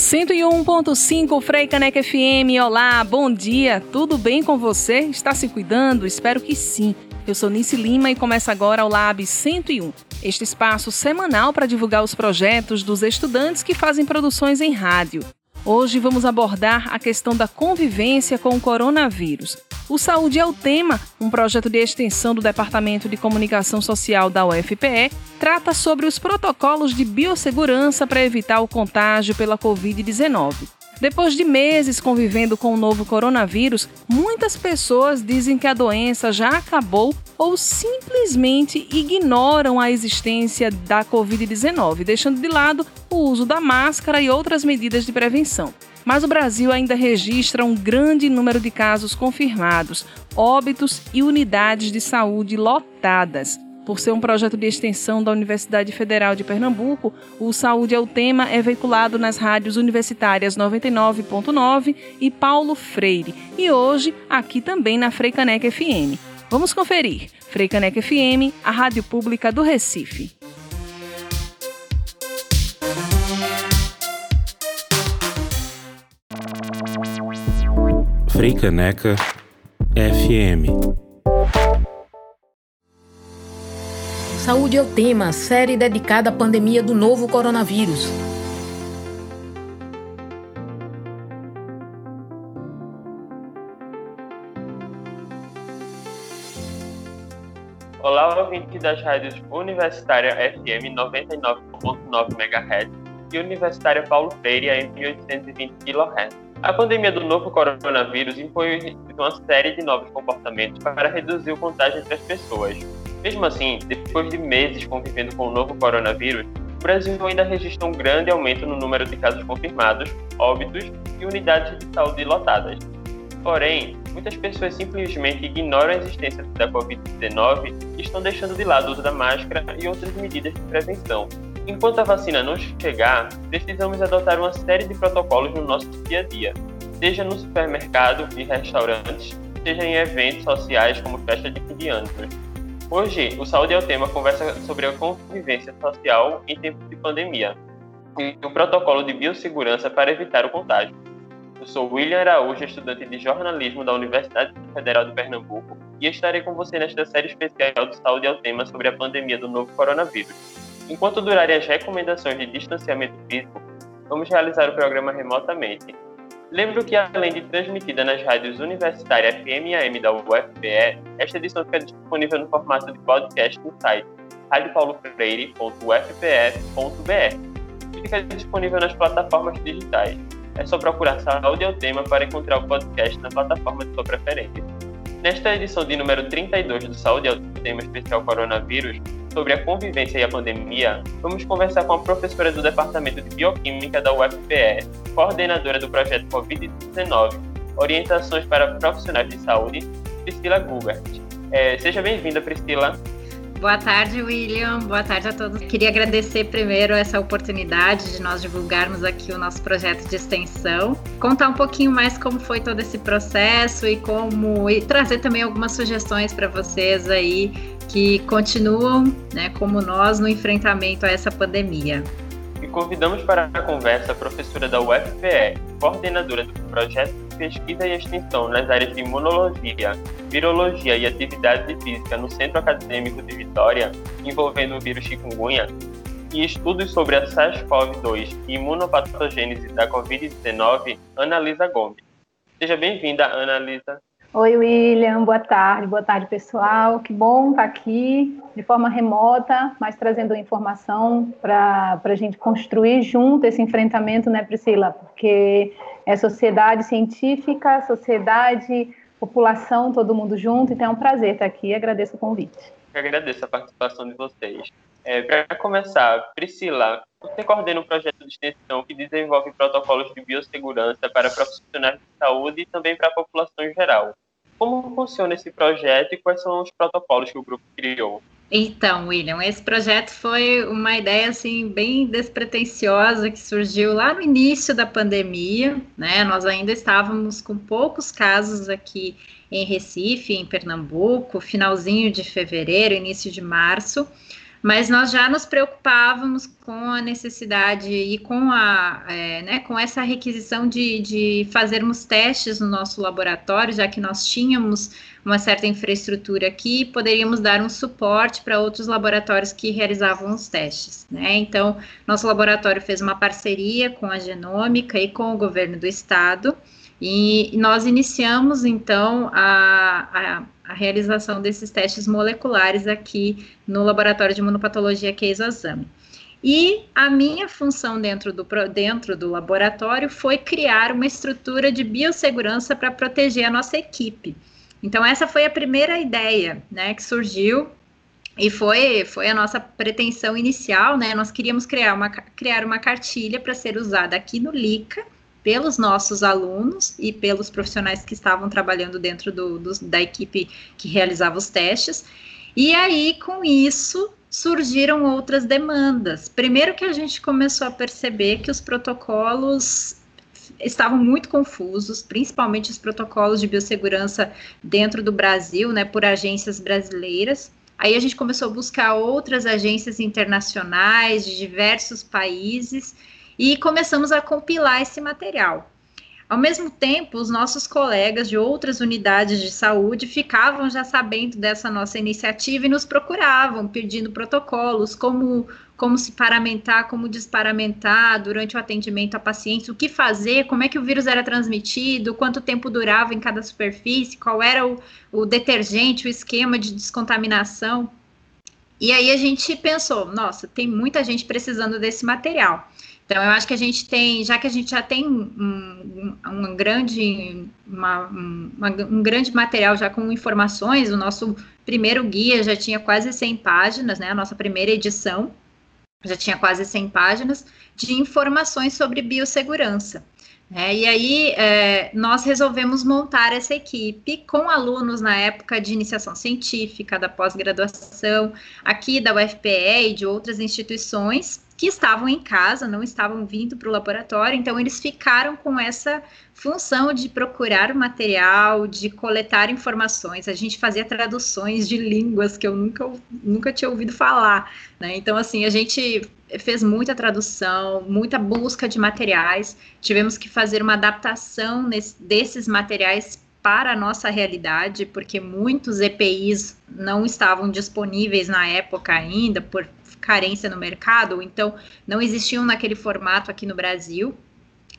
101.5 Frei Caneca FM. Olá, bom dia. Tudo bem com você? Está se cuidando? Espero que sim. Eu sou Nice Lima e começa agora o Lab 101. Este espaço semanal para divulgar os projetos dos estudantes que fazem produções em rádio. Hoje vamos abordar a questão da convivência com o coronavírus. O Saúde é o Tema, um projeto de extensão do Departamento de Comunicação Social da UFPE, trata sobre os protocolos de biossegurança para evitar o contágio pela Covid-19. Depois de meses convivendo com o novo coronavírus, muitas pessoas dizem que a doença já acabou ou simplesmente ignoram a existência da Covid-19, deixando de lado o uso da máscara e outras medidas de prevenção. Mas o Brasil ainda registra um grande número de casos confirmados, óbitos e unidades de saúde lotadas. Por ser um projeto de extensão da Universidade Federal de Pernambuco, o Saúde é o Tema é veiculado nas rádios universitárias 99.9 e Paulo Freire, e hoje aqui também na Freicaneca FM. Vamos conferir. Freicaneca FM, a rádio pública do Recife. Freicaneca FM. Saúde é o tema, série dedicada à pandemia do novo coronavírus. Olá, ouvinte das rádios Universitária FM 99.9 MHz e Universitária Paulo Freire AM 1820 kHz. A pandemia do novo coronavírus impõe uma série de novos comportamentos para reduzir o contágio entre as pessoas. Mesmo assim, depois de meses convivendo com o novo coronavírus, o Brasil ainda registra um grande aumento no número de casos confirmados, óbitos e unidades de saúde lotadas. Porém, muitas pessoas simplesmente ignoram a existência da Covid-19 e estão deixando de lado o uso da máscara e outras medidas de prevenção, Enquanto a vacina não chegar, precisamos adotar uma série de protocolos no nosso dia a dia, seja no supermercado e restaurantes, seja em eventos sociais como festa de fim de ano. Hoje, o Saúde é o Tema conversa sobre a convivência social em tempos de pandemia e o protocolo de biossegurança para evitar o contágio. Eu sou William Araújo, estudante de jornalismo da Universidade Federal de Pernambuco, e estarei com você nesta série especial do Saúde é o Tema sobre a pandemia do novo coronavírus. Enquanto durarem as recomendações de distanciamento físico, vamos realizar o programa remotamente. Lembro que, além de transmitida nas rádios Universitária FM e AM da UFPE, esta edição fica disponível no formato de podcast no site radiopaulofreire.ufpe.br fica disponível nas plataformas digitais. É só procurar Saúde ao Tema para encontrar o podcast na plataforma de sua preferência. Nesta edição de número 32 do Saúde ao Tema Especial Coronavírus, sobre a convivência e a pandemia, vamos conversar com a professora do Departamento de Bioquímica da UFPE, coordenadora do projeto Covid-19, Orientações para Profissionais de Saúde, Priscila Gubert. É, seja bem-vinda, Priscila. Boa tarde, William. Boa tarde a todos. Queria agradecer primeiro essa oportunidade de nós divulgarmos aqui o nosso projeto de extensão, contar um pouquinho mais como foi todo esse processo e como e trazer também algumas sugestões para vocês aí que continuam, né, como nós, no enfrentamento a essa pandemia. E convidamos para a conversa a professora da UFPE, coordenadora do projeto pesquisa e extensão nas áreas de imunologia, virologia e atividade física no Centro Acadêmico de Vitória, envolvendo o vírus chikungunya, e estudos sobre a SARS-CoV-2 e imunopatogênese da Covid-19, Ana Lisa Gomes. Seja bem-vinda, Ana Lisa. Oi, William, boa tarde, boa tarde, pessoal. Que bom estar aqui de forma remota, mas trazendo informação para a gente construir junto esse enfrentamento, né, Priscila? Porque é sociedade científica, sociedade, população, todo mundo junto, então é um prazer estar aqui agradeço o convite. Eu agradeço a participação de vocês. É, para começar, Priscila, você coordena um projeto de extensão que desenvolve protocolos de biossegurança para profissionais de saúde e também para a população em geral. Como funciona esse projeto e quais são os protocolos que o grupo criou? Então, William, esse projeto foi uma ideia assim bem despretensiosa que surgiu lá no início da pandemia, né? Nós ainda estávamos com poucos casos aqui em Recife, em Pernambuco, finalzinho de fevereiro, início de março. Mas nós já nos preocupávamos com a necessidade e com a é, né, com essa requisição de, de fazermos testes no nosso laboratório, já que nós tínhamos uma certa infraestrutura aqui, poderíamos dar um suporte para outros laboratórios que realizavam os testes. Né? Então, nosso laboratório fez uma parceria com a Genômica e com o governo do estado, e nós iniciamos então a, a, a realização desses testes moleculares aqui no laboratório de imunopatologia Keizazami. E a minha função dentro do, dentro do laboratório foi criar uma estrutura de biossegurança para proteger a nossa equipe. Então, essa foi a primeira ideia né, que surgiu e foi, foi a nossa pretensão inicial, né? Nós queríamos criar uma, criar uma cartilha para ser usada aqui no LICA pelos nossos alunos e pelos profissionais que estavam trabalhando dentro do, do, da equipe que realizava os testes. E aí, com isso, surgiram outras demandas. Primeiro que a gente começou a perceber que os protocolos estavam muito confusos, principalmente os protocolos de biossegurança dentro do Brasil, né, por agências brasileiras. Aí a gente começou a buscar outras agências internacionais de diversos países e começamos a compilar esse material. Ao mesmo tempo, os nossos colegas de outras unidades de saúde ficavam já sabendo dessa nossa iniciativa e nos procuravam, pedindo protocolos, como, como se paramentar, como desparamentar durante o atendimento a pacientes, o que fazer, como é que o vírus era transmitido, quanto tempo durava em cada superfície, qual era o, o detergente, o esquema de descontaminação. E aí a gente pensou, nossa, tem muita gente precisando desse material. Então, eu acho que a gente tem, já que a gente já tem um, um, grande, uma, uma, um grande material já com informações, o nosso primeiro guia já tinha quase 100 páginas, né, a nossa primeira edição já tinha quase 100 páginas de informações sobre biossegurança. Né, e aí, é, nós resolvemos montar essa equipe com alunos na época de iniciação científica, da pós-graduação, aqui da UFPE e de outras instituições, que estavam em casa, não estavam vindo para o laboratório, então eles ficaram com essa função de procurar material, de coletar informações. A gente fazia traduções de línguas que eu nunca, nunca tinha ouvido falar, né? Então, assim, a gente fez muita tradução, muita busca de materiais, tivemos que fazer uma adaptação nesse, desses materiais para a nossa realidade, porque muitos EPIs não estavam disponíveis na época ainda, por carência no mercado, ou então não existiam naquele formato aqui no Brasil.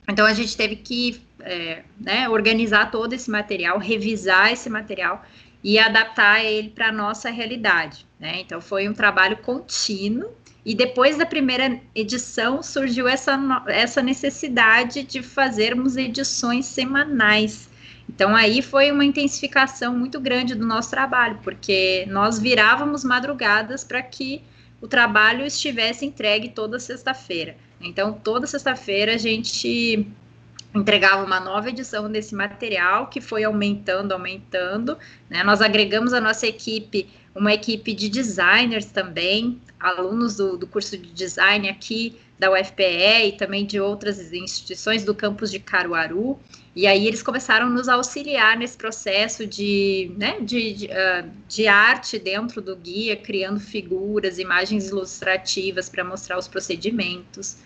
Então a gente teve que é, né, organizar todo esse material, revisar esse material e adaptar ele para a nossa realidade. Né? Então foi um trabalho contínuo. E depois da primeira edição surgiu essa, essa necessidade de fazermos edições semanais. Então aí foi uma intensificação muito grande do nosso trabalho, porque nós virávamos madrugadas para que o trabalho estivesse entregue toda sexta-feira. Então, toda sexta-feira a gente entregava uma nova edição desse material que foi aumentando, aumentando. Né? Nós agregamos a nossa equipe, uma equipe de designers também, alunos do, do curso de design aqui da UFPE e também de outras instituições do campus de Caruaru. E aí eles começaram a nos auxiliar nesse processo de, né, de, de, uh, de arte dentro do guia, criando figuras, imagens ilustrativas para mostrar os procedimentos.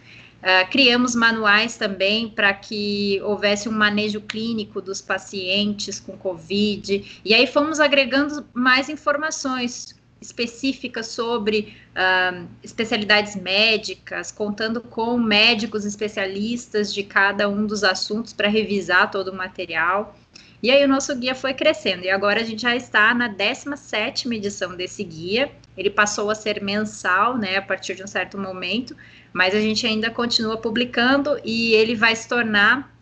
Uh, criamos manuais também para que houvesse um manejo clínico dos pacientes com Covid, e aí fomos agregando mais informações, específicas sobre uh, especialidades médicas, contando com médicos especialistas de cada um dos assuntos para revisar todo o material. E aí o nosso guia foi crescendo, e agora a gente já está na 17ª edição desse guia. Ele passou a ser mensal, né, a partir de um certo momento, mas a gente ainda continua publicando e ele vai se tornar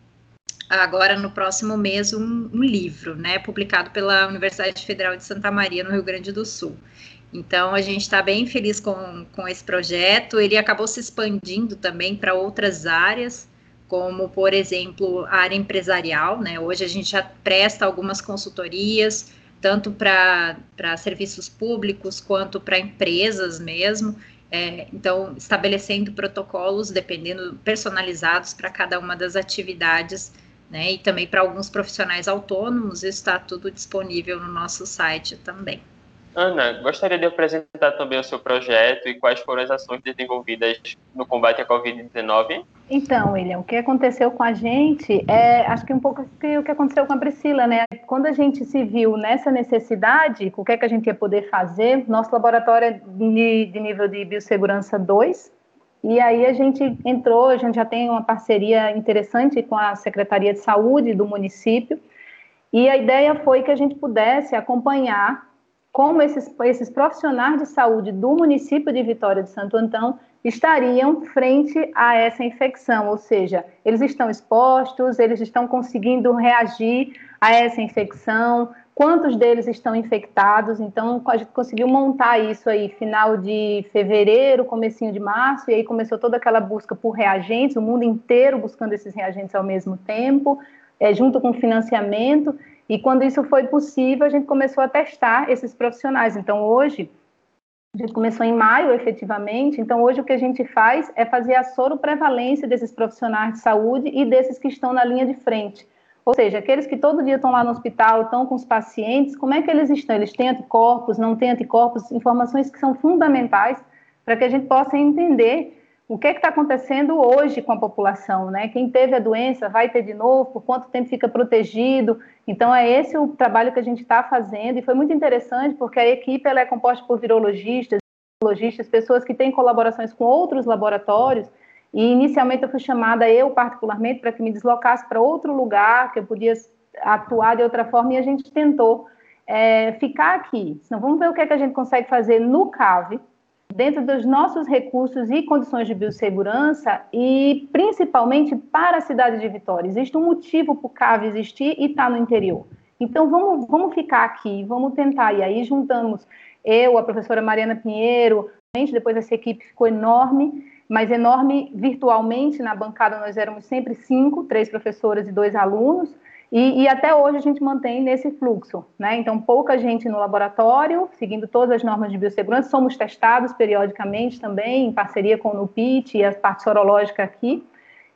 agora no próximo mês um, um, livro, né, publicado pela Universidade Federal de Santa Maria, no Rio Grande do Sul. Então, a gente está bem feliz com, com esse projeto. Ele acabou se expandindo também para outras áreas, como, por exemplo, a área empresarial. Né? Hoje a gente já presta algumas consultorias, tanto para serviços públicos quanto para empresas mesmo. É, então, estabelecendo protocolos, dependendo, personalizados para cada uma das atividades, né? E também para alguns profissionais autônomos, está tudo disponível no nosso site também. Ana, gostaria de apresentar também o seu projeto e quais foram as ações desenvolvidas no combate à Covid-19? Então, William, o que aconteceu com a gente é, acho que um pouco o que aconteceu com a Priscila, né? Quando a gente se viu nessa necessidade, o que é que a gente ia poder fazer? Nosso laboratório é de, de nível de biossegurança 2, e aí a gente entrou, a gente já tem uma parceria interessante com a Secretaria de Saúde do município, e a ideia foi que a gente pudesse acompanhar como esses, esses profissionais de saúde do município de Vitória de Santo Antão estariam frente a essa infecção, ou seja, eles estão expostos, eles estão conseguindo reagir a essa infecção, quantos deles estão infectados, então a gente conseguiu montar isso aí final de fevereiro, comecinho de março, e aí começou toda aquela busca por reagentes, o mundo inteiro buscando esses reagentes ao mesmo tempo, é, junto com financiamento, e quando isso foi possível, a gente começou a testar esses profissionais. Então, hoje, a gente começou em maio, efetivamente. Então, hoje o que a gente faz é fazer a soroprevalência desses profissionais de saúde e desses que estão na linha de frente. Ou seja, aqueles que todo dia estão lá no hospital, estão com os pacientes, como é que eles estão? Eles têm anticorpos, não têm anticorpos? Informações que são fundamentais para que a gente possa entender o que é está acontecendo hoje com a população, né? Quem teve a doença vai ter de novo, por quanto tempo fica protegido. Então, é esse o trabalho que a gente está fazendo, e foi muito interessante, porque a equipe ela é composta por virologistas, virologistas, pessoas que têm colaborações com outros laboratórios, e inicialmente eu fui chamada, eu particularmente, para que me deslocasse para outro lugar, que eu podia atuar de outra forma, e a gente tentou é, ficar aqui. Então, vamos ver o que, é que a gente consegue fazer no CAVE, dentro dos nossos recursos e condições de biossegurança e principalmente para a cidade de Vitória. Existe um motivo para o CAV existir e está no interior. Então vamos, vamos ficar aqui, vamos tentar. E aí juntamos eu, a professora Mariana Pinheiro, depois essa equipe ficou enorme, mas enorme virtualmente. Na bancada nós éramos sempre cinco, três professoras e dois alunos. E, e, até hoje a gente mantém nesse fluxo, né? Então, pouca gente no laboratório, seguindo todas as normas de biossegurança, somos testados periodicamente também, em parceria com o NUPIT e a parte sorológica aqui.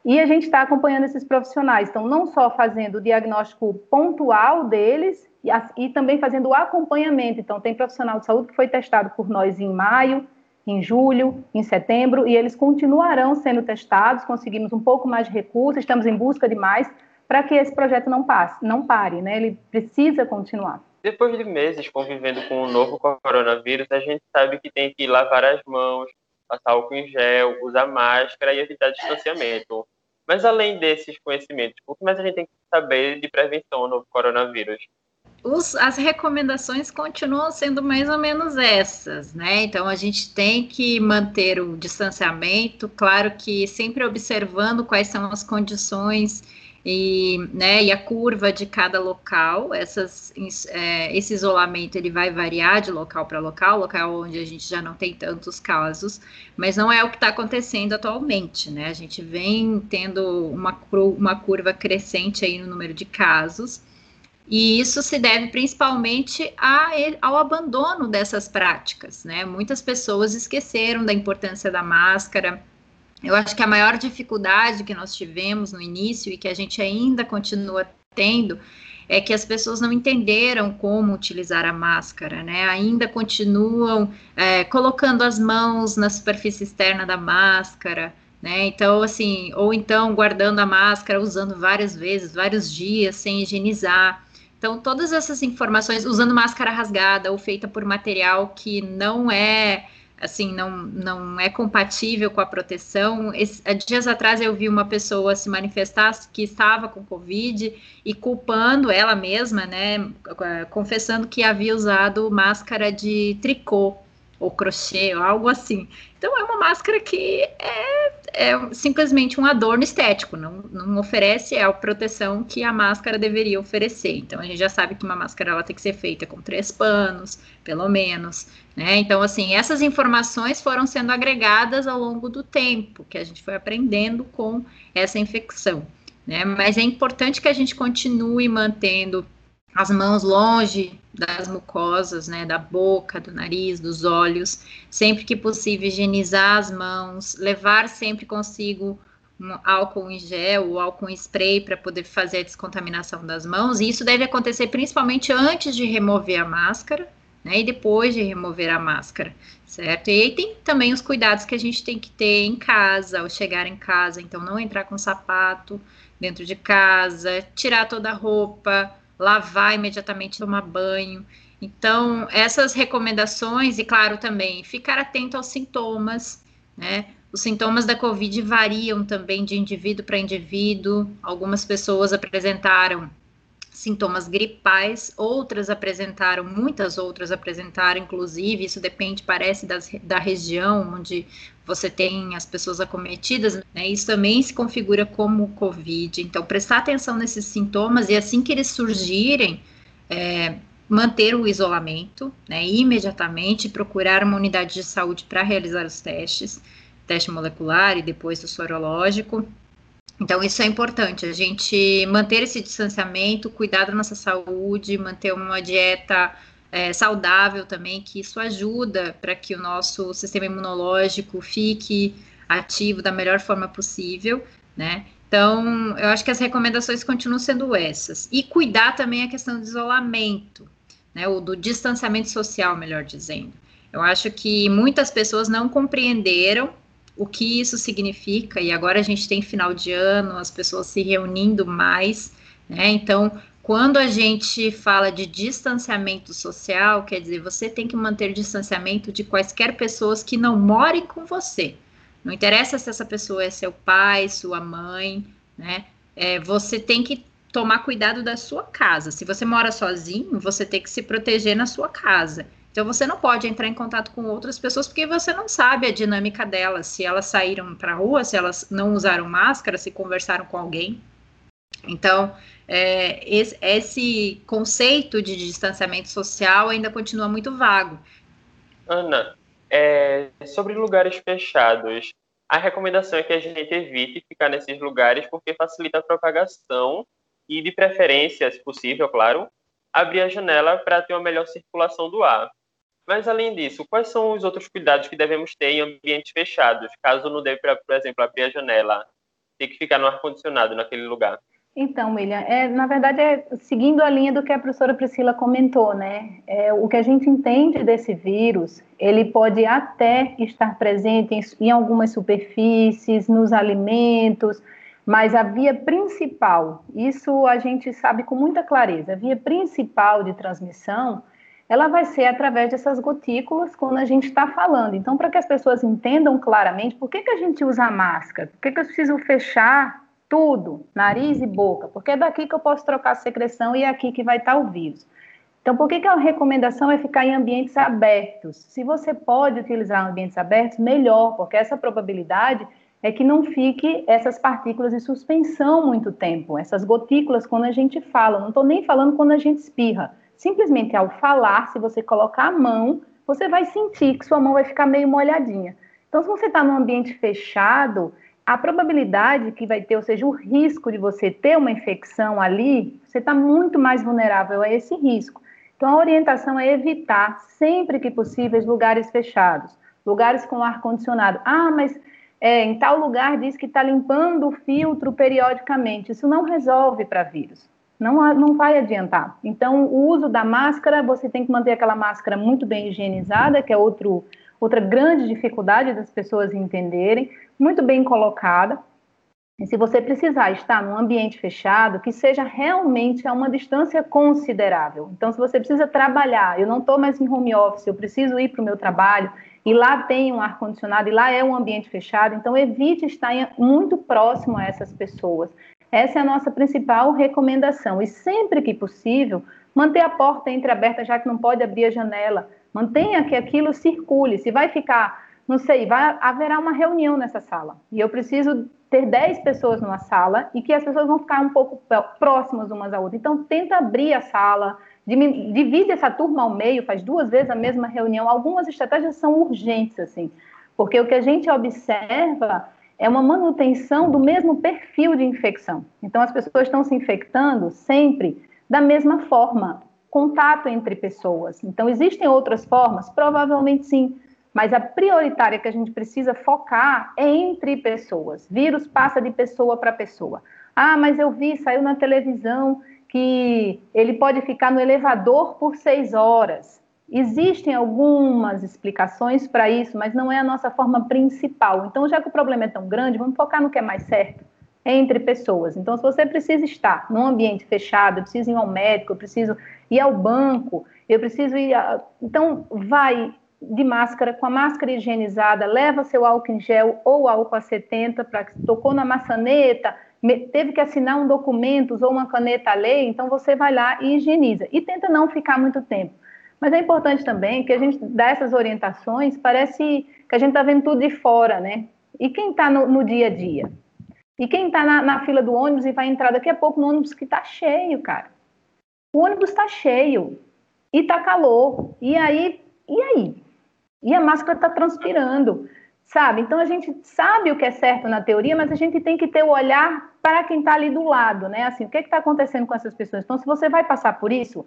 E a gente está acompanhando esses profissionais, então, não só fazendo o diagnóstico pontual deles, e, e também fazendo o acompanhamento. Então, tem profissional de saúde que foi testado por nós em maio, em julho, em setembro, e eles continuarão sendo testados. Conseguimos um pouco mais de recursos, estamos em busca de mais para que esse projeto não passe, não pare, né? Ele precisa continuar. Depois de meses convivendo com o novo coronavírus, a gente sabe que tem que lavar as mãos, passar álcool em gel, usar máscara e evitar distanciamento. Mas além desses conhecimentos, o que mais a gente tem que saber de prevenção ao novo coronavírus? Os, as recomendações continuam sendo mais ou menos essas, né? Então a gente tem que manter o distanciamento, claro que sempre observando quais são as condições e, né, e a curva de cada local, essas, é, esse isolamento ele vai variar de local para local, local onde a gente já não tem tantos casos, mas não é o que está acontecendo atualmente, né? A gente vem tendo uma, uma curva crescente aí no número de casos, e isso se deve principalmente a, ao abandono dessas práticas, né? Muitas pessoas esqueceram da importância da máscara, eu acho que a maior dificuldade que nós tivemos no início e que a gente ainda continua tendo é que as pessoas não entenderam como utilizar a máscara, né? Ainda continuam é, colocando as mãos na superfície externa da máscara, né? Então, assim, ou então guardando a máscara, usando várias vezes, vários dias, sem higienizar. Então, todas essas informações, usando máscara rasgada ou feita por material que não é assim, não, não é compatível com a proteção. Esse, dias atrás eu vi uma pessoa se manifestar que estava com Covid e culpando ela mesma, né, confessando que havia usado máscara de tricô ou crochê ou algo assim. Então é uma máscara que é, é simplesmente um adorno estético, não, não oferece a proteção que a máscara deveria oferecer. Então a gente já sabe que uma máscara ela tem que ser feita com três panos, pelo menos, né? Então assim essas informações foram sendo agregadas ao longo do tempo que a gente foi aprendendo com essa infecção, né? Mas é importante que a gente continue mantendo as mãos longe das mucosas, né, da boca, do nariz, dos olhos, sempre que possível higienizar as mãos, levar sempre consigo um álcool em gel ou álcool em spray para poder fazer a descontaminação das mãos, e isso deve acontecer principalmente antes de remover a máscara, né? E depois de remover a máscara, certo? E aí tem também os cuidados que a gente tem que ter em casa, ao chegar em casa, então não entrar com sapato dentro de casa, tirar toda a roupa, lavar imediatamente, tomar banho. Então, essas recomendações, e claro também, ficar atento aos sintomas, né? Os sintomas da Covid variam também de indivíduo para indivíduo. Algumas pessoas apresentaram sintomas gripais, outras apresentaram, muitas outras apresentaram, inclusive, isso depende, parece, das, da região onde você tem as pessoas acometidas, né? Isso também se configura como Covid. Então, prestar atenção nesses sintomas e assim que eles surgirem, é, manter o isolamento, né? Imediatamente procurar uma unidade de saúde para realizar os testes, teste molecular e depois o sorológico então, isso é importante, a gente manter esse distanciamento, cuidar da nossa saúde, manter uma dieta é, saudável também, que isso ajuda para que o nosso sistema imunológico fique ativo da melhor forma possível, né? Então, eu acho que as recomendações continuam sendo essas. E cuidar também a questão do isolamento, né? Ou do distanciamento social, melhor dizendo. Eu acho que muitas pessoas não compreenderam o que isso significa, e agora a gente tem final de ano, as pessoas se reunindo mais, né? Então, quando a gente fala de distanciamento social, quer dizer, você tem que manter distanciamento de quaisquer pessoas que não morem com você. Não interessa se essa pessoa é seu pai, sua mãe, né? É, você tem que tomar cuidado da sua casa. Se você mora sozinho, você tem que se proteger na sua casa. Então você não pode entrar em contato com outras pessoas porque você não sabe a dinâmica delas, se elas saíram para a rua, se elas não usaram máscara, se conversaram com alguém. Então, é, esse, esse conceito de distanciamento social ainda continua muito vago. Ana, é, sobre lugares fechados, a recomendação é que a gente evite ficar nesses lugares porque facilita a propagação e, de preferência, se possível, claro, abrir a janela para ter uma melhor circulação do ar. Mas, além disso, quais são os outros cuidados que devemos ter em ambientes fechados, caso não dê para, por exemplo, abrir a janela, ter que ficar no ar-condicionado naquele lugar? Então, William, é, na verdade, é seguindo a linha do que a professora Priscila comentou, né? É, o que a gente entende desse vírus, ele pode até estar presente em, em algumas superfícies, nos alimentos, mas a via principal, isso a gente sabe com muita clareza, a via principal de transmissão ela vai ser através dessas gotículas quando a gente está falando. Então, para que as pessoas entendam claramente por que, que a gente usa máscara, por que, que eu preciso fechar tudo, nariz e boca, porque é daqui que eu posso trocar a secreção e é aqui que vai estar tá o vírus. Então, por que, que a recomendação é ficar em ambientes abertos? Se você pode utilizar ambientes abertos, melhor, porque essa probabilidade é que não fique essas partículas em suspensão muito tempo, essas gotículas quando a gente fala. Não estou nem falando quando a gente espirra Simplesmente ao falar, se você colocar a mão, você vai sentir que sua mão vai ficar meio molhadinha. Então, se você está num ambiente fechado, a probabilidade que vai ter, ou seja, o risco de você ter uma infecção ali, você está muito mais vulnerável a esse risco. Então, a orientação é evitar, sempre que possível, lugares fechados, lugares com ar-condicionado. Ah, mas é, em tal lugar diz que está limpando o filtro periodicamente. Isso não resolve para vírus não, não vai adiantar. Então, o uso da máscara, você tem que manter aquela máscara muito bem higienizada, que é outro, outra grande dificuldade das pessoas entenderem, muito bem colocada. E se você precisar estar num ambiente fechado, que seja realmente a uma distância considerável. Então, se você precisa trabalhar, eu não estou mais em home office, eu preciso ir para o meu trabalho, e lá tem um ar-condicionado, e lá é um ambiente fechado, então evite estar muito próximo a essas pessoas. Essa é a nossa principal recomendação. E sempre que possível, manter a porta entreaberta, já que não pode abrir a janela. Mantenha que aquilo circule. Se vai ficar, não sei, vai haverá uma reunião nessa sala. E eu preciso ter 10 pessoas numa sala e que as pessoas vão ficar um pouco próximas umas à outra. Então, tenta abrir a sala, divide essa turma ao meio, faz duas vezes a mesma reunião. Algumas estratégias são urgentes, assim, porque o que a gente observa é uma manutenção do mesmo perfil de infecção. Então, as pessoas estão se infectando sempre da mesma forma, contato entre pessoas. Então, existem outras formas? Provavelmente sim, mas a prioritária que a gente precisa focar é entre pessoas. Vírus passa de pessoa para pessoa. Ah, mas eu vi, saiu na televisão que ele pode ficar no elevador por seis horas. Existem algumas explicações para isso, mas não é a nossa forma principal. Então, já que o problema é tão grande, vamos focar no que é mais certo entre pessoas. Então, se você precisa estar num ambiente fechado, eu preciso ir ao médico, eu preciso ir ao banco, eu preciso ir. A... Então, vai de máscara, com a máscara higienizada, leva seu álcool em gel ou álcool a 70 para que tocou na maçaneta, teve que assinar um documento ou uma caneta a lei, então você vai lá e higieniza. E tenta não ficar muito tempo. Mas é importante também que a gente dá essas orientações, parece que a gente está vendo tudo de fora, né? E quem está no, no, dia a dia? E quem está na, na, fila do ônibus e vai entrar daqui a pouco no ônibus que está cheio, cara? O ônibus está cheio e está calor. E aí, e aí? E a máscara está transpirando, sabe? Então a gente sabe o que é certo na teoria, mas a gente tem que ter o olhar para quem está ali do lado, né? Assim, o que está acontecendo com essas pessoas? Então, se você vai passar por isso,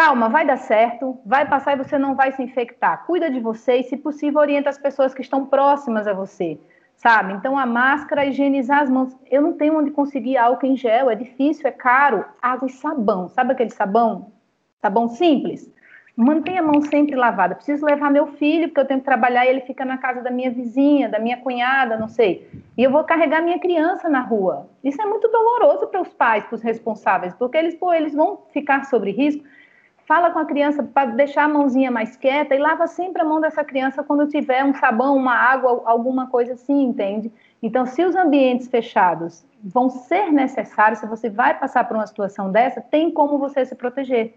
calma, vai dar certo, vai passar e você não vai se infectar. Cuida de você e, se possível, orienta as pessoas que estão próximas a você, sabe? Então, a máscara, higienizar as mãos. Eu não tenho onde conseguir álcool em gel, é difícil, é caro. Água e sabão, sabe aquele sabão? Sabão simples? Mantenha a mão sempre lavada. Preciso levar meu filho, porque eu tenho que trabalhar e ele fica na casa da minha vizinha, da minha cunhada, não sei. E eu vou carregar minha criança na rua. Isso é muito doloroso para os pais, para os responsáveis, porque eles, pô, eles vão ficar sobre risco fala com a criança para deixar a mãozinha mais quieta e lava sempre a mão dessa criança quando tiver um sabão, uma água, alguma coisa assim, entende? Então, se os ambientes fechados vão ser necessários, se você vai passar por uma situação dessa, tem como você se proteger.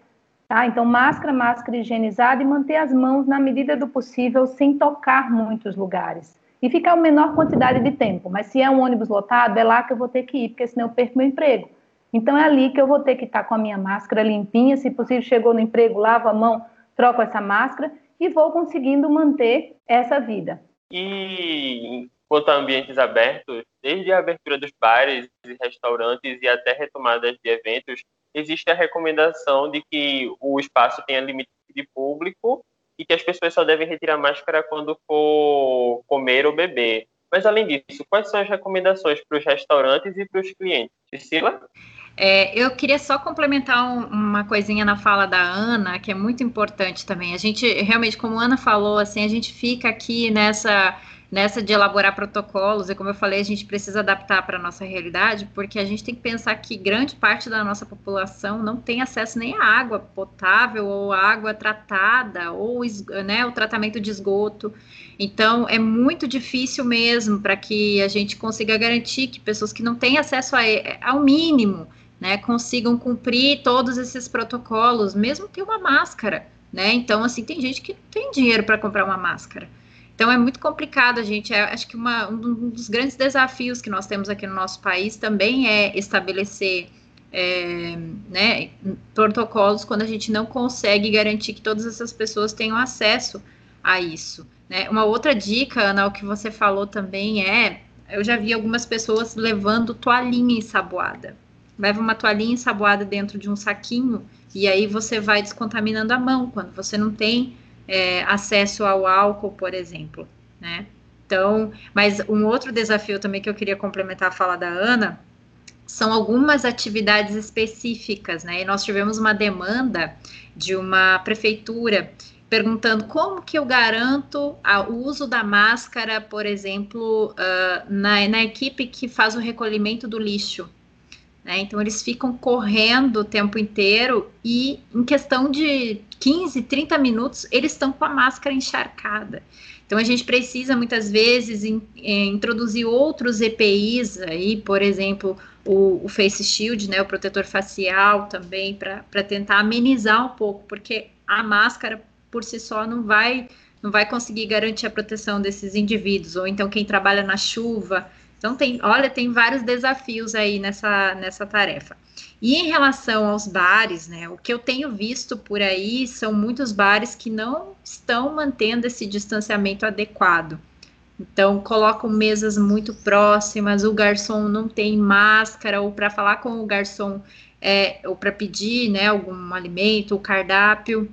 Tá? Então, máscara, máscara higienizada e manter as mãos na medida do possível sem tocar muitos lugares. E ficar a menor quantidade de tempo. Mas se é um ônibus lotado, é lá que eu vou ter que ir, porque senão eu perco meu emprego. Então é ali que eu vou ter que estar com a minha máscara limpinha, se possível, chegou no emprego, lavo a mão, troco essa máscara e vou conseguindo manter essa vida. E quanto a ambientes abertos, desde a abertura dos bares e restaurantes e até retomadas de eventos, existe a recomendação de que o espaço tenha limite de público e que as pessoas só devem retirar máscara quando for comer ou beber. Mas, além disso, quais são as recomendações para os restaurantes e para os clientes? Priscila? É, eu queria só complementar um, uma coisinha na fala da Ana, que é muito importante também. A gente, realmente, como a Ana falou, assim, a gente fica aqui nessa nessa de elaborar protocolos, e como eu falei, a gente precisa adaptar para a nossa realidade, porque a gente tem que pensar que grande parte da nossa população não tem acesso nem à água potável, ou água tratada, ou né, o tratamento de esgoto. Então, é muito difícil mesmo para que a gente consiga garantir que pessoas que não têm acesso a, ao mínimo né, consigam cumprir todos esses protocolos, mesmo ter uma máscara, né? Então, assim, tem gente que tem dinheiro para comprar uma máscara. Então, é muito complicado, gente. É, acho que uma, um dos grandes desafios que nós temos aqui no nosso país também é estabelecer é, né, protocolos quando a gente não consegue garantir que todas essas pessoas tenham acesso a isso. Né? Uma outra dica, Ana, o que você falou também é: eu já vi algumas pessoas levando toalhinha ensaboada leva uma toalhinha ensaboada dentro de um saquinho e aí você vai descontaminando a mão quando você não tem é, acesso ao álcool, por exemplo, né? Então, mas um outro desafio também que eu queria complementar a fala da Ana são algumas atividades específicas, né? E nós tivemos uma demanda de uma prefeitura perguntando como que eu garanto o uso da máscara, por exemplo, uh, na, na equipe que faz o recolhimento do lixo, né? Então, eles ficam correndo o tempo inteiro e, em questão de 15, 30 minutos, eles estão com a máscara encharcada. Então, a gente precisa, muitas vezes, in, é, introduzir outros EPIs, aí, por exemplo, o, o, Face Shield, né, o protetor facial também, para tentar amenizar um pouco, porque a máscara, por si só, não vai, não vai conseguir garantir a proteção desses indivíduos. Ou então, quem trabalha na chuva então tem, olha, tem vários desafios aí nessa, nessa tarefa. E em relação aos bares, né, o que eu tenho visto por aí são muitos bares que não estão mantendo esse distanciamento adequado. Então, colocam mesas muito próximas, o garçom não tem máscara, ou para falar com o garçom, é, ou para pedir né, algum alimento, o cardápio.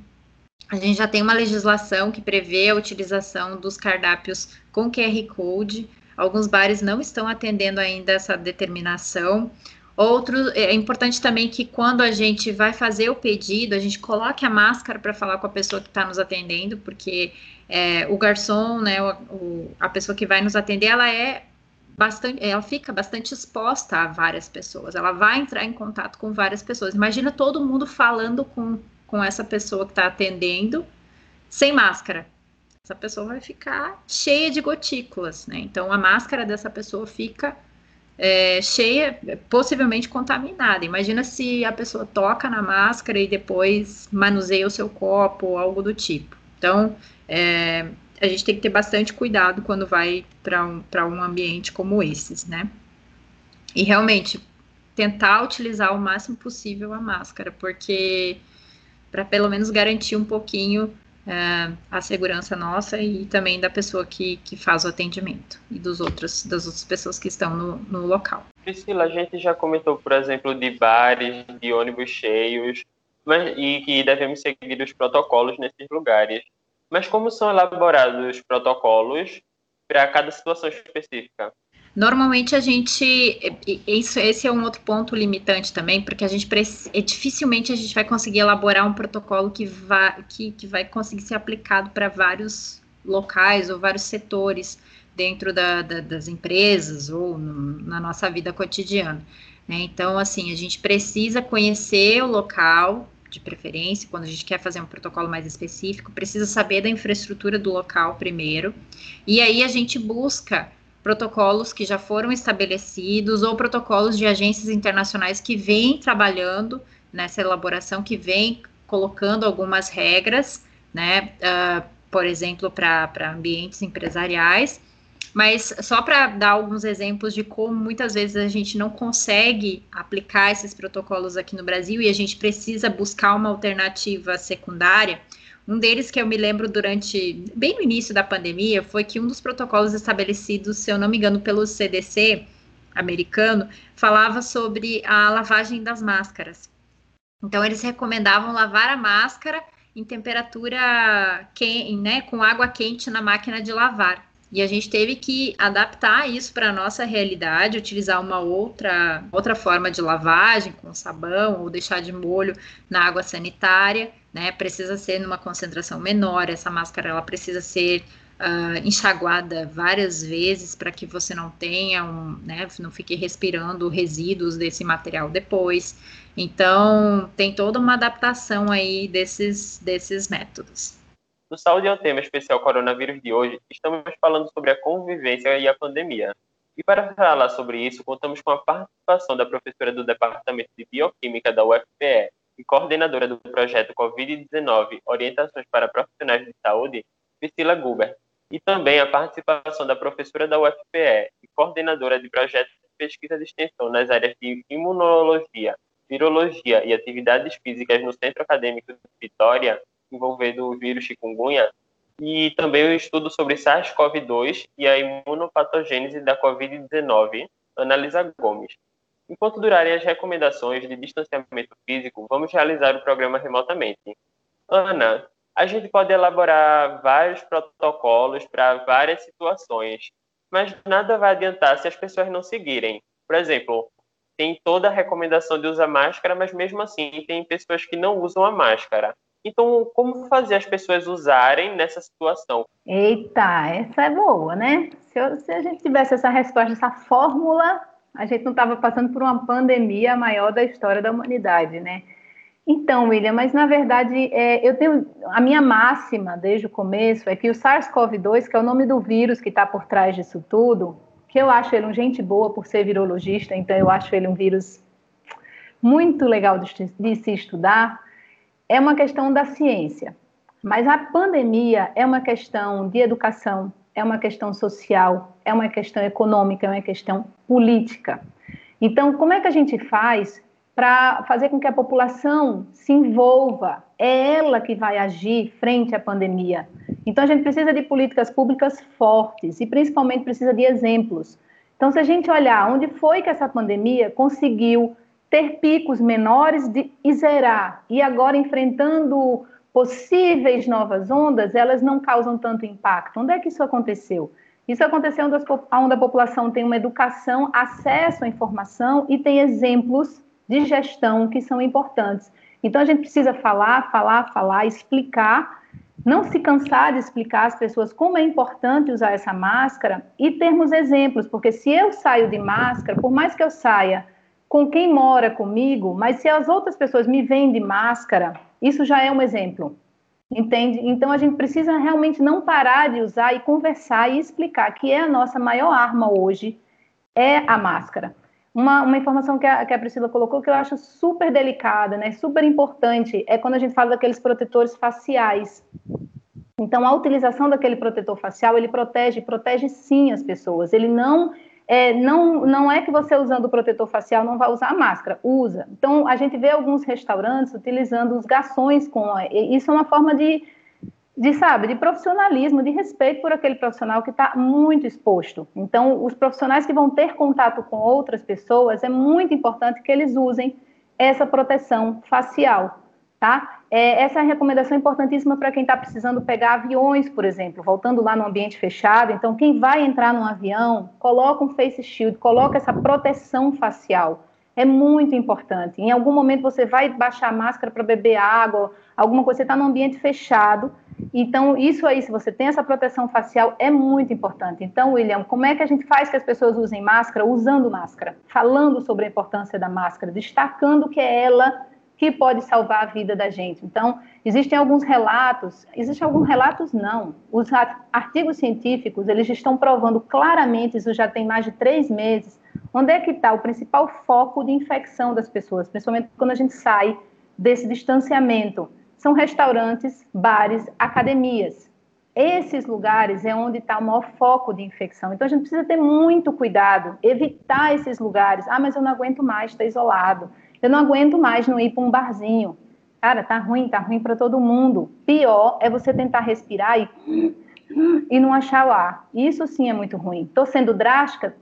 A gente já tem uma legislação que prevê a utilização dos cardápios com QR Code. Alguns bares não estão atendendo ainda essa determinação. Outro, é importante também que quando a gente vai fazer o pedido, a gente coloque a máscara para falar com a pessoa que está nos atendendo, porque é, o garçom, né, o, a pessoa que vai nos atender, ela é bastante, ela fica bastante exposta a várias pessoas, ela vai entrar em contato com várias pessoas. Imagina todo mundo falando com, com essa pessoa que está atendendo sem máscara. Essa pessoa vai ficar cheia de gotículas, né? Então a máscara dessa pessoa fica é, cheia, possivelmente contaminada. Imagina se a pessoa toca na máscara e depois manuseia o seu copo ou algo do tipo. Então, é, a gente tem que ter bastante cuidado quando vai para um, um ambiente como esses, né? E realmente tentar utilizar o máximo possível a máscara, porque para pelo menos garantir um pouquinho é, a segurança nossa e também da pessoa que, que faz o atendimento e dos outros, das outras pessoas que estão no, no local. Priscila, a gente já comentou, por exemplo, de bares, de ônibus cheios, mas, e que devemos seguir os protocolos nesses lugares. Mas como são elaborados os protocolos para cada situação específica? Normalmente a gente, isso, esse é um outro ponto limitante também, porque a gente é, dificilmente a gente vai conseguir elaborar um protocolo que, vá, que, que vai conseguir ser aplicado para vários locais ou vários setores dentro da, da, das empresas ou no, na nossa vida cotidiana. Né? Então, assim, a gente precisa conhecer o local, de preferência, quando a gente quer fazer um protocolo mais específico, precisa saber da infraestrutura do local primeiro, e aí a gente busca protocolos que já foram estabelecidos ou protocolos de agências internacionais que vêm trabalhando nessa elaboração, que vêm colocando algumas regras, né, uh, por exemplo, para ambientes empresariais, mas só para dar alguns exemplos de como muitas vezes a gente não consegue aplicar esses protocolos aqui no Brasil e a gente precisa buscar uma alternativa secundária. Um deles que eu me lembro durante, bem no início da pandemia, foi que um dos protocolos estabelecidos, se eu não me engano, pelo CDC americano, falava sobre a lavagem das máscaras. Então, eles recomendavam lavar a máscara em temperatura quente, né, com água quente na máquina de lavar. E a gente teve que adaptar isso para a nossa realidade, utilizar uma outra, outra forma de lavagem, com sabão, ou deixar de molho na água sanitária, né? Precisa ser numa concentração menor, essa máscara ela precisa ser uh, enxaguada várias vezes para que você não tenha um, né, não fique respirando resíduos desse material depois. Então, tem toda uma adaptação aí desses, desses métodos. No Saúde é um tema especial coronavírus de hoje, estamos falando sobre a convivência e a pandemia. E para falar sobre isso, contamos com a participação da professora do Departamento de Bioquímica da UFPE e coordenadora do projeto Covid-19 Orientações para Profissionais de Saúde, Priscila Guber, e também a participação da professora da UFPE e coordenadora de projetos de pesquisa de extensão nas áreas de imunologia, virologia e atividades físicas no Centro Acadêmico de Vitória, envolvendo o vírus chikungunya, e também o um estudo sobre SARS-CoV-2 e a imunopatogênese da Covid-19, Analisa Gomes. Enquanto durarem as recomendações de distanciamento físico, vamos realizar o programa remotamente. Ana, a gente pode elaborar vários protocolos para várias situações, mas nada vai adiantar se as pessoas não seguirem. Por exemplo, tem toda a recomendação de usar máscara, mas mesmo assim tem pessoas que não usam a máscara. Então, como fazer as pessoas usarem nessa situação? Eita, essa é boa, né? Se, eu, se a gente tivesse essa resposta, essa fórmula, a gente não estava passando por uma pandemia maior da história da humanidade, né? Então, William, mas na verdade, é, eu tenho a minha máxima desde o começo é que o SARS-CoV-2, que é o nome do vírus que está por trás disso tudo, que eu acho ele um gente boa por ser virologista, então eu acho ele um vírus muito legal de, de se estudar é uma questão da ciência. Mas a pandemia é uma questão de educação, é uma questão social, é uma questão econômica, é uma questão política. Então, como é que a gente faz para fazer com que a população se envolva? É ela que vai agir frente à pandemia. Então, a gente precisa de políticas públicas fortes e, principalmente, precisa de exemplos. Então, se a gente olhar onde foi que essa pandemia conseguiu ter picos menores de, e zerar. E agora, enfrentando possíveis novas ondas, elas não causam tanto impacto. Onde é que isso aconteceu? Isso aconteceu onde a população tem uma educação, acesso à informação e tem exemplos de gestão que são importantes. Então a gente precisa falar, falar, falar, explicar, não se cansar de explicar às pessoas como é importante usar essa máscara e termos exemplos, porque se eu saio de máscara, por mais que eu saia com quem mora comigo, mas se as outras pessoas me veem de máscara, isso já é um exemplo. Entende? Então a gente precisa realmente não parar de usar e conversar e explicar que é a nossa maior arma hoje é a máscara. Uma, uma informação que a, que a Priscila colocou que eu acho super delicada, né, super importante, é quando a gente fala daqueles protetores faciais. Então, a utilização daquele protetor facial, ele protege, protege sim as pessoas. Ele não é, não, não é que você usando o protetor facial não vai usar máscara, usa. Então, a gente vê alguns restaurantes utilizando os garçons com. Isso é uma forma de de, sabe, de profissionalismo, de respeito por aquele profissional que está muito exposto. Então, os profissionais que vão ter contato com outras pessoas, é muito importante que eles usem essa proteção facial, tá? É, essa é a recomendação importantíssima para quem está precisando pegar aviões, por exemplo, voltando lá no ambiente fechado. Então, quem vai entrar num avião, coloca um face shield, coloca essa proteção facial. É muito importante. Em algum momento você vai baixar a máscara para beber água, alguma coisa, você está num ambiente fechado, então, isso aí, se você tem essa proteção facial, é muito importante. Então, William, como é que a gente faz que as pessoas usem máscara usando máscara? Falando sobre a importância da máscara, destacando que é ela que pode salvar a vida da gente. Então, existem alguns relatos, existem alguns relatos não. Os artigos científicos, eles estão provando claramente, isso já tem mais de três meses, onde é que está o principal foco de infecção das pessoas, principalmente quando a gente sai desse distanciamento são restaurantes, bares, academias. Esses lugares é onde está o maior foco de infecção. Então a gente precisa ter muito cuidado, evitar esses lugares. Ah, mas eu não aguento mais estar isolado. Eu não aguento mais não ir para um barzinho. Cara, tá ruim, tá ruim para todo mundo. Pior é você tentar respirar e e não achar o ar. Isso sim é muito ruim. Estou sendo drástica?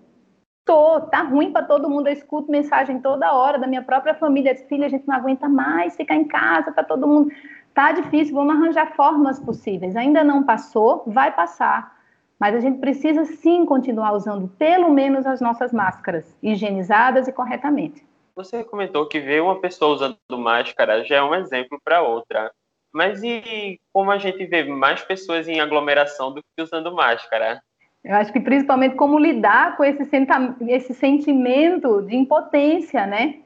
Tô, tá ruim para todo mundo. Eu escuto mensagem toda hora da minha própria família. Filha, a gente não aguenta mais ficar em casa para todo mundo. Tá difícil, vamos arranjar formas possíveis. Ainda não passou, vai passar. Mas a gente precisa sim continuar usando pelo menos as nossas máscaras higienizadas e corretamente. Você comentou que ver uma pessoa usando máscara já é um exemplo para outra. Mas e como a gente vê mais pessoas em aglomeração do que usando máscara? Eu acho que principalmente como lidar com esse, esse sentimento de impotência, né?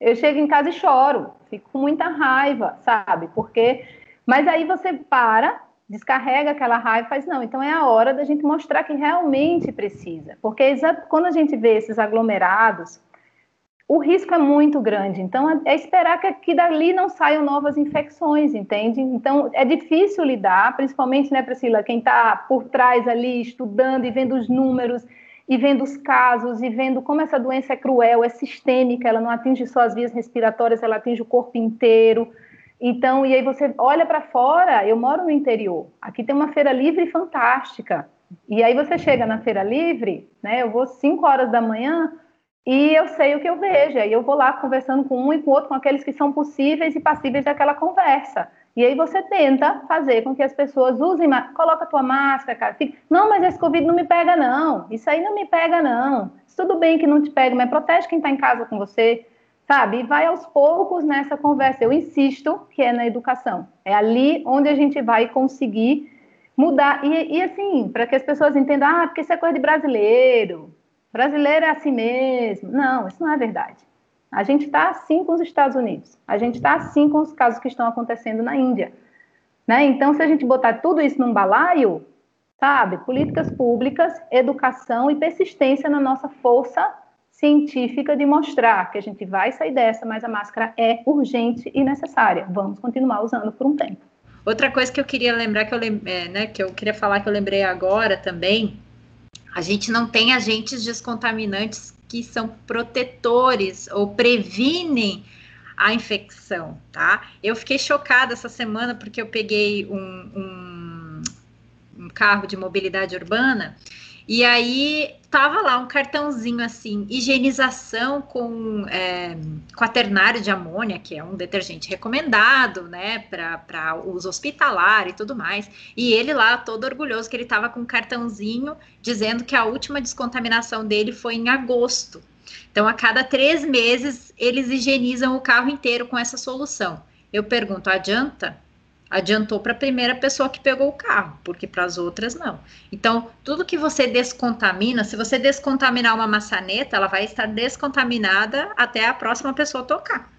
Eu chego em casa e choro, fico com muita raiva, sabe? Porque. Mas aí você para, descarrega aquela raiva e faz, não, então é a hora da gente mostrar que realmente precisa. Porque quando a gente vê esses aglomerados, o risco é muito grande. Então, é, é esperar que, que dali não saiam novas infecções, entende? Então, é difícil lidar, principalmente, né, Priscila, quem está por trás ali, estudando e vendo os números, e vendo os casos, e vendo como essa doença é cruel, é sistêmica, ela não atinge só as vias respiratórias, ela atinge o corpo inteiro. Então, e aí você olha para fora, eu moro no interior, aqui tem uma feira livre fantástica. E aí você chega na feira livre, né? Eu vou 5 horas da manhã, e eu sei o que eu vejo. Aí eu vou lá conversando com um e com outro, com aqueles que são possíveis e passíveis daquela conversa. E aí você tenta fazer com que as pessoas usem, coloca a tua máscara, cara. Fica, não, mas esse Covid não me pega, não. Isso aí não me pega, não. Tudo bem que não te pega, mas protege quem está em casa com você, sabe? E vai aos poucos nessa conversa. Eu insisto que é na educação. É ali onde a gente vai conseguir mudar. E, e assim, para que as pessoas entendam, ah, porque isso é coisa de brasileiro, Brasileiro é assim mesmo. Não, isso não é verdade. A gente está assim com os Estados Unidos. A gente está assim com os casos que estão acontecendo na Índia. Né? Então, se a gente botar tudo isso num balaio, sabe? Políticas públicas, educação e persistência na nossa força científica de mostrar que a gente vai sair dessa, mas a máscara é urgente e necessária. Vamos continuar usando por um tempo. Outra coisa que eu queria lembrar, que eu, é, né, que eu queria falar que eu lembrei agora também, a gente não tem agentes descontaminantes que são protetores ou previnem a infecção, tá? Eu fiquei chocada essa semana porque eu peguei um, um, um carro de mobilidade urbana E aí tava lá um cartãozinho assim, higienização com é, quaternário de amônia, que é um detergente recomendado, né, para uso hospitalar e tudo mais. E ele lá, todo orgulhoso, que ele tava com um cartãozinho dizendo que a última descontaminação dele foi em agosto. Então, a cada três meses, eles higienizam o carro inteiro com essa solução. Eu pergunto, adianta? Adiantou para a primeira pessoa que pegou o carro, porque para as outras não. Então, tudo que você descontamina, se você descontaminar uma maçaneta, ela vai estar descontaminada até a próxima pessoa tocar.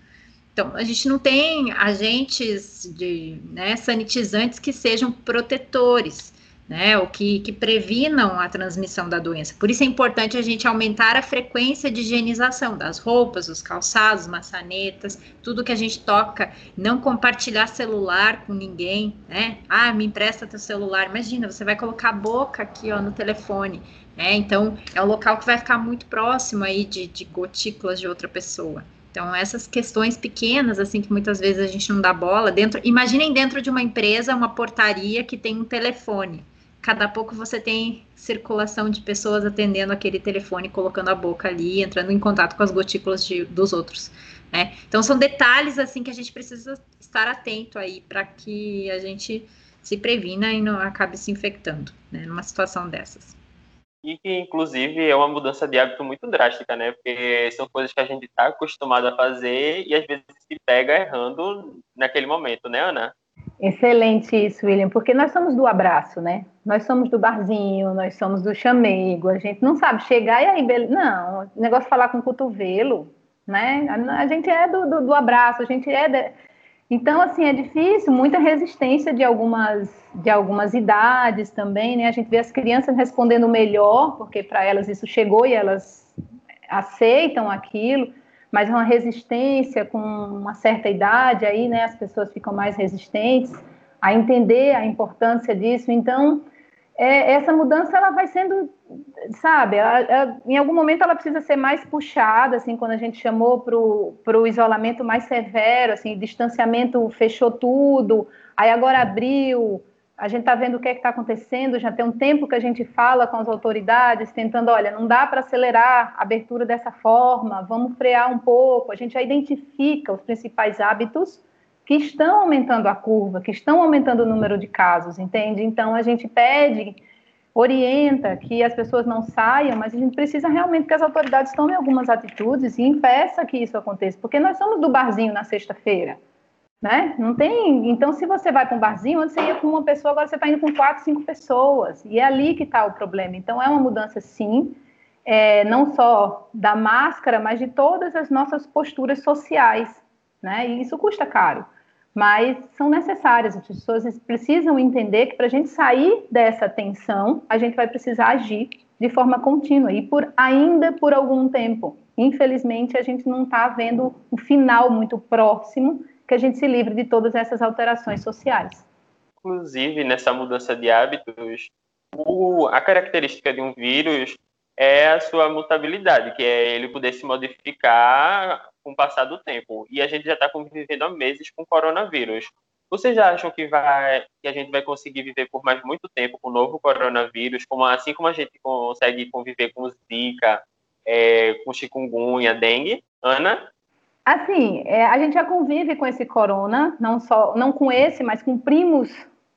Então, a gente não tem agentes de né, sanitizantes que sejam protetores né, ou que, que previnam a transmissão da doença. Por isso é importante a gente aumentar a frequência de higienização das roupas, dos calçados, maçanetas, tudo que a gente toca, não compartilhar celular com ninguém, né? Ah, me empresta teu celular. Imagina, você vai colocar a boca aqui, ó, no telefone, né? Então, é um local que vai ficar muito próximo aí de, de gotículas de outra pessoa. Então, essas questões pequenas, assim, que muitas vezes a gente não dá bola, dentro, imaginem dentro de uma empresa, uma portaria que tem um telefone cada pouco você tem circulação de pessoas atendendo aquele telefone, colocando a boca ali, entrando em contato com as gotículas de, dos outros. Né? Então são detalhes assim que a gente precisa estar atento aí para que a gente se previna e não acabe se infectando, né, numa situação dessas. E que, inclusive, é uma mudança de hábito muito drástica, né? Porque são coisas que a gente está acostumado a fazer e às vezes se pega errando naquele momento, né, Ana? Excelente isso, William, porque nós somos do abraço, né? Nós somos do barzinho, nós somos do chamego, a gente não sabe chegar e aí, não, negócio de falar com o cotovelo, né? A, gente é do, do, do abraço, a gente é. De... Então, assim, é difícil, muita resistência de algumas, de algumas idades também, né? A gente vê as crianças respondendo melhor, porque para elas isso chegou e elas aceitam aquilo mas uma resistência com uma certa idade, aí, né, as pessoas ficam mais resistentes a entender a importância disso. Então, é, essa mudança ela vai sendo, sabe, ela, ela, em algum momento ela precisa ser mais puxada, assim, quando a gente chamou para o isolamento mais severo, assim, distanciamento fechou tudo, aí agora abriu, a gente está vendo o que é está acontecendo, já tem um tempo que a gente fala com as autoridades, tentando, olha, não dá para acelerar a abertura dessa forma, vamos frear um pouco. A gente já identifica os principais hábitos que estão aumentando a curva, que estão aumentando o número de casos, entende? Então a gente pede, orienta que as pessoas não saiam, mas a gente precisa realmente que as autoridades tomem algumas atitudes e impeça que isso aconteça, porque nós somos do barzinho na sexta-feira né? Não tem. Então, se você vai para um barzinho, onde você ia com uma pessoa, agora você está indo com quatro, cinco pessoas. E é ali que está o problema. Então, é uma mudança, sim, é, não só da máscara, mas de todas as nossas posturas sociais, né? E isso custa caro, mas são necessárias. As pessoas precisam entender que para a gente sair dessa tensão, a gente vai precisar agir de forma contínua e por ainda por algum tempo. Infelizmente, a gente não está vendo um final muito próximo que a gente se livre de todas essas alterações sociais. Inclusive, nessa mudança de hábitos, o, a característica de um vírus é a sua mutabilidade, que é ele poder se modificar com o passar do tempo. E a gente já está convivendo há meses com o coronavírus. Vocês acham que, vai, que a gente vai conseguir viver por mais muito tempo com o novo coronavírus, como, assim como a gente consegue conviver com o Zika, é, com chikungunya, dengue? Ana? Assim, é, a gente já convive com esse corona, não só não com esse, mas com primos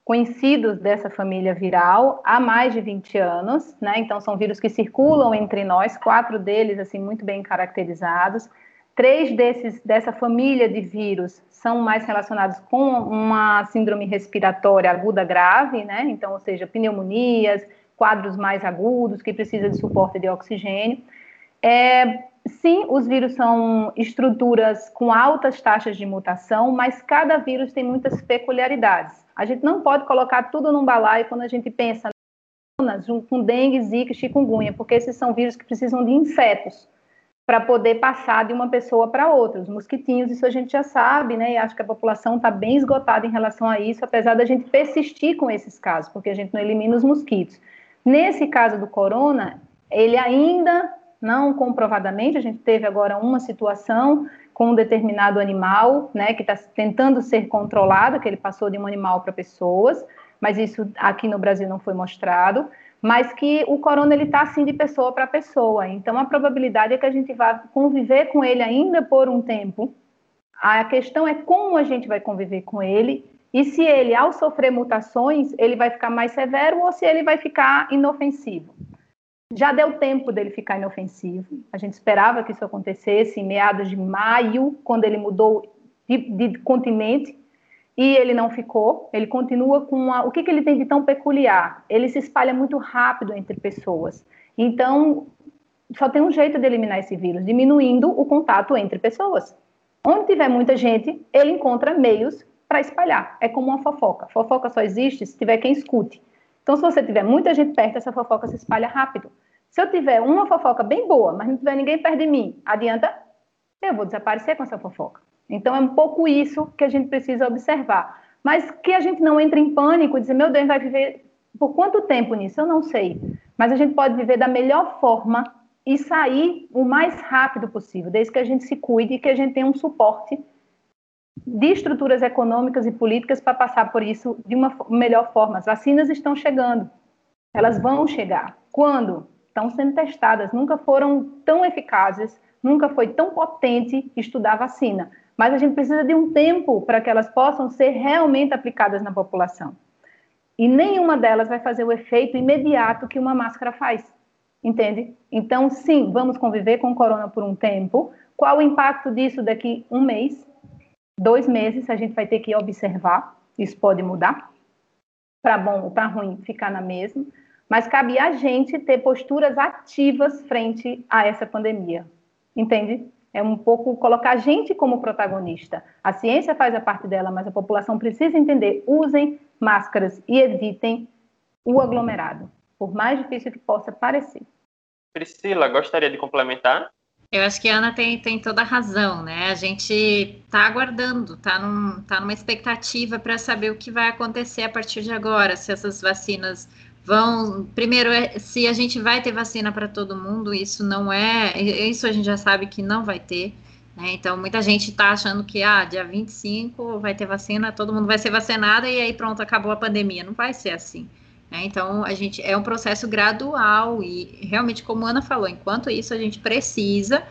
conhecidos dessa família viral há mais de 20 anos, né? Então são vírus que circulam entre nós, quatro deles assim muito bem caracterizados. Três desses dessa família de vírus são mais relacionados com uma síndrome respiratória aguda grave, né? Então, ou seja, pneumonias, quadros mais agudos que precisam de suporte de oxigênio. É, Sim, os vírus são estruturas com altas taxas de mutação, mas cada vírus tem muitas peculiaridades. A gente não pode colocar tudo num balaio quando a gente pensa junto com dengue, zika chikungunya, porque esses são vírus que precisam de insetos para poder passar de uma pessoa para outra. Os mosquitinhos, isso a gente já sabe, né? E acho que a população está bem esgotada em relação a isso, apesar da gente persistir com esses casos, porque a gente não elimina os mosquitos. Nesse caso do corona, ele ainda não comprovadamente. A gente teve agora uma situação com um determinado animal, né, que está tentando ser controlado, que ele passou de um animal para pessoas, mas isso aqui no Brasil não foi mostrado. mas que o corona ele está assim de pessoa para pessoa. Então a probabilidade é que a gente vá conviver com ele ainda por um tempo. A questão é como a gente vai conviver com ele e se ele, ao sofrer mutações, ele vai ficar mais severo ou se ele vai ficar inofensivo. Já deu tempo dele ficar inofensivo. A gente esperava que isso acontecesse em meados de maio, quando ele mudou de, de continente e ele não ficou. Ele continua com a, o que, que ele tem de tão peculiar? Ele se espalha muito rápido entre pessoas. Então, só tem um jeito de eliminar esse vírus, diminuindo o contato entre pessoas. Onde tiver muita gente, ele encontra meios para espalhar. É como uma fofoca. Fofoca só existe se tiver quem escute. Então, se você tiver muita gente perto, essa fofoca se espalha rápido. Se eu tiver uma fofoca bem boa, mas não tiver ninguém perto de mim, adianta? Eu vou desaparecer com essa fofoca. Então, é um pouco isso que a gente precisa observar. Mas que a gente não entre em pânico e dizer, meu Deus, vai viver por quanto tempo nisso? Eu não sei. Mas a gente pode viver da melhor forma e sair o mais rápido possível, desde que a gente se cuide e que a gente tenha um suporte de estruturas econômicas e políticas para passar por isso de uma melhor forma. As vacinas estão chegando, elas vão chegar. Quando? Estão sendo testadas, nunca foram tão eficazes, nunca foi tão potente estudar vacina mas a gente precisa de um tempo para que elas possam ser realmente aplicadas na população. E nenhuma delas vai fazer o efeito imediato que uma máscara faz, entende? Então, sim, vamos conviver com o corona por um tempo. Qual o impacto disso daqui um mês, dois meses? A gente vai ter que observar. Isso pode mudar, para bom ou para ruim, ficar na mesma. Mas cabe a gente ter posturas ativas frente a essa pandemia, entende? é um pouco colocar a gente como protagonista. A ciência faz a parte dela, mas a população precisa entender: usem máscaras e evitem o aglomerado, por mais difícil que possa parecer. Priscila, gostaria de complementar? Eu acho que a Ana tem, tem toda a razão, né? A gente está aguardando, está num, tá numa expectativa para saber o que vai acontecer a partir de agora, se essas vacinas vão. Primeiro, é, se a gente vai ter vacina para todo mundo, isso não é. Isso a gente já sabe que não vai ter. Né? Então, muita gente está achando que, ah, dia 25 vai ter vacina, todo mundo vai ser vacinado e aí pronto, acabou a pandemia. Não vai ser assim. Né? Então, a gente é um processo gradual e realmente, como a Ana falou, enquanto isso, a gente precisa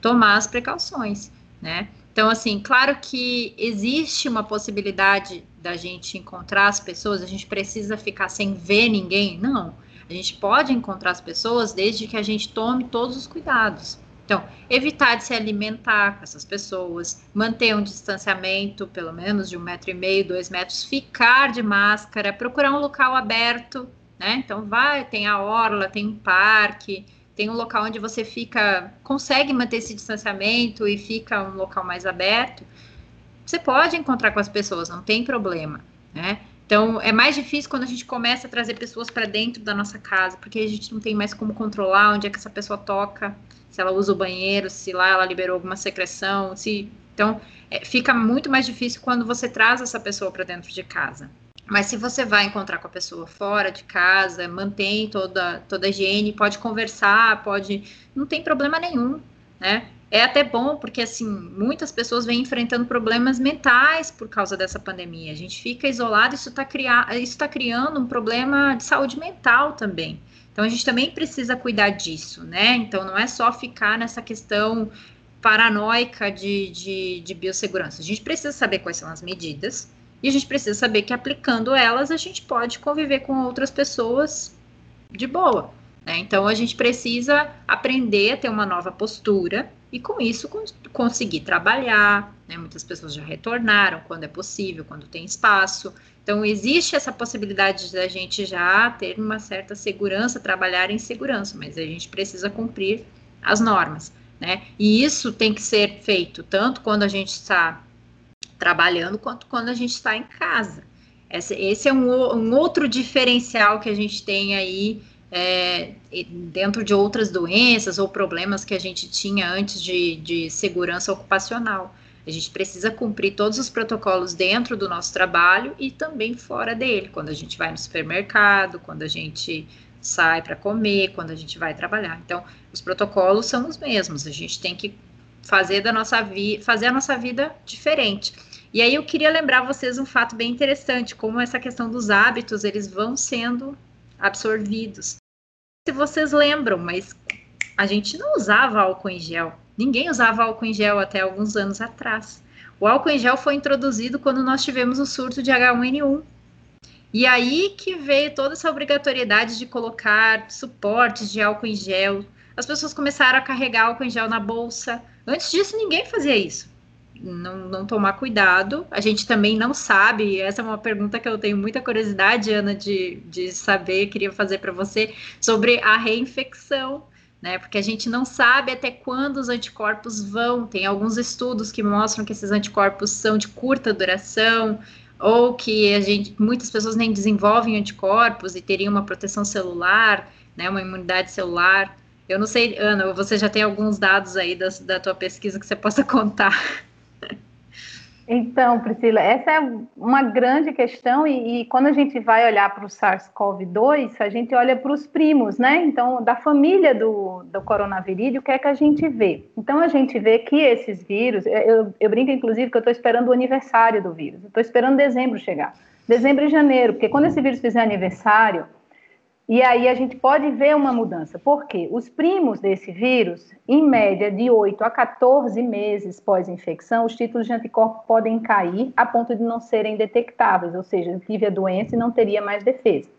tomar as precauções, né? Então, assim, claro que existe uma possibilidade da gente encontrar as pessoas, a gente precisa ficar sem ver ninguém? Não. A gente pode encontrar as pessoas desde que a gente tome todos os cuidados. Então, evitar de se alimentar com essas pessoas, manter um distanciamento, pelo menos de um metro e meio, dois metros, ficar de máscara, procurar um local aberto, né? Então, vai, tem a orla, tem um parque, tem um local onde você fica, consegue manter esse distanciamento e fica um local mais aberto, você pode encontrar com as pessoas, não tem problema, né? Então, é mais difícil quando a gente começa a trazer pessoas para dentro da nossa casa, porque a gente não tem mais como controlar onde é que essa pessoa toca, se ela usa o banheiro, se lá ela liberou alguma secreção, se então é, fica muito mais difícil quando você traz essa pessoa para dentro de casa. Mas se você vai encontrar com a pessoa fora de casa, mantém toda, toda a higiene, pode conversar, pode. Não tem problema nenhum, né? É até bom, porque assim, muitas pessoas vêm enfrentando problemas mentais por causa dessa pandemia. A gente fica isolado, isso está tá criando um problema de saúde mental também. Então a gente também precisa cuidar disso, né? Então não é só ficar nessa questão paranoica de, de, de biossegurança. A gente precisa saber quais são as medidas, e a gente precisa saber que aplicando elas, a gente pode conviver com outras pessoas de boa. Né? Então, a gente precisa aprender a ter uma nova postura e, com isso, cons conseguir trabalhar. Né? Muitas pessoas já retornaram quando é possível, quando tem espaço. Então, existe essa possibilidade da gente já ter uma certa segurança, trabalhar em segurança, mas a gente precisa cumprir as normas. Né? E isso tem que ser feito tanto quando a gente está trabalhando quanto quando a gente está em casa. Esse, esse é um, um, outro diferencial que a gente tem aí é, dentro de outras doenças ou problemas que a gente tinha antes de, de segurança ocupacional. A gente precisa cumprir todos os protocolos dentro do nosso trabalho e também fora dele, quando a gente vai no supermercado, quando a gente sai para comer, quando a gente vai trabalhar. Então, os protocolos são os mesmos. A gente tem que fazer da nossa vida, fazer a nossa vida diferente. E aí eu queria lembrar vocês um fato bem interessante, como essa questão dos hábitos, eles vão sendo absorvidos. se vocês lembram, mas a gente não usava álcool em gel. Ninguém usava álcool em gel até alguns anos atrás. O álcool em gel foi introduzido quando nós tivemos o surto de H1N1. E aí que veio toda essa obrigatoriedade de colocar suportes de álcool em gel. As pessoas começaram a carregar álcool em gel na bolsa. Antes disso, ninguém fazia isso. Não, não tomar cuidado. A gente também não sabe. Essa é uma pergunta que eu tenho muita curiosidade, Ana, de, de saber, queria fazer para você, sobre a reinfecção. Né, porque a gente não sabe até quando os anticorpos vão. Tem alguns estudos que mostram que esses anticorpos são de curta duração, ou que a gente, muitas pessoas nem desenvolvem anticorpos e teriam uma proteção celular, né, uma imunidade celular. Eu não sei, Ana, você já tem alguns dados aí da, da tua pesquisa que você possa contar? Então, Priscila, essa é uma grande questão e, e quando a gente vai olhar para o SARS-CoV-2, a gente olha para os primos, né? Então, da família do, do o que é que a gente vê? Então, a gente vê que esses vírus, eu, eu brinco inclusive que eu estou esperando o aniversário do vírus, estou esperando dezembro chegar, dezembro e janeiro, porque quando esse vírus fizer aniversário, e aí a gente pode ver uma mudança. Por quê? Os primos desse vírus, em média de 8 a 14 meses pós-infecção, os títulos de anticorpo podem cair a ponto de não serem detectáveis, ou seja, tive a doença e não teria mais defesa.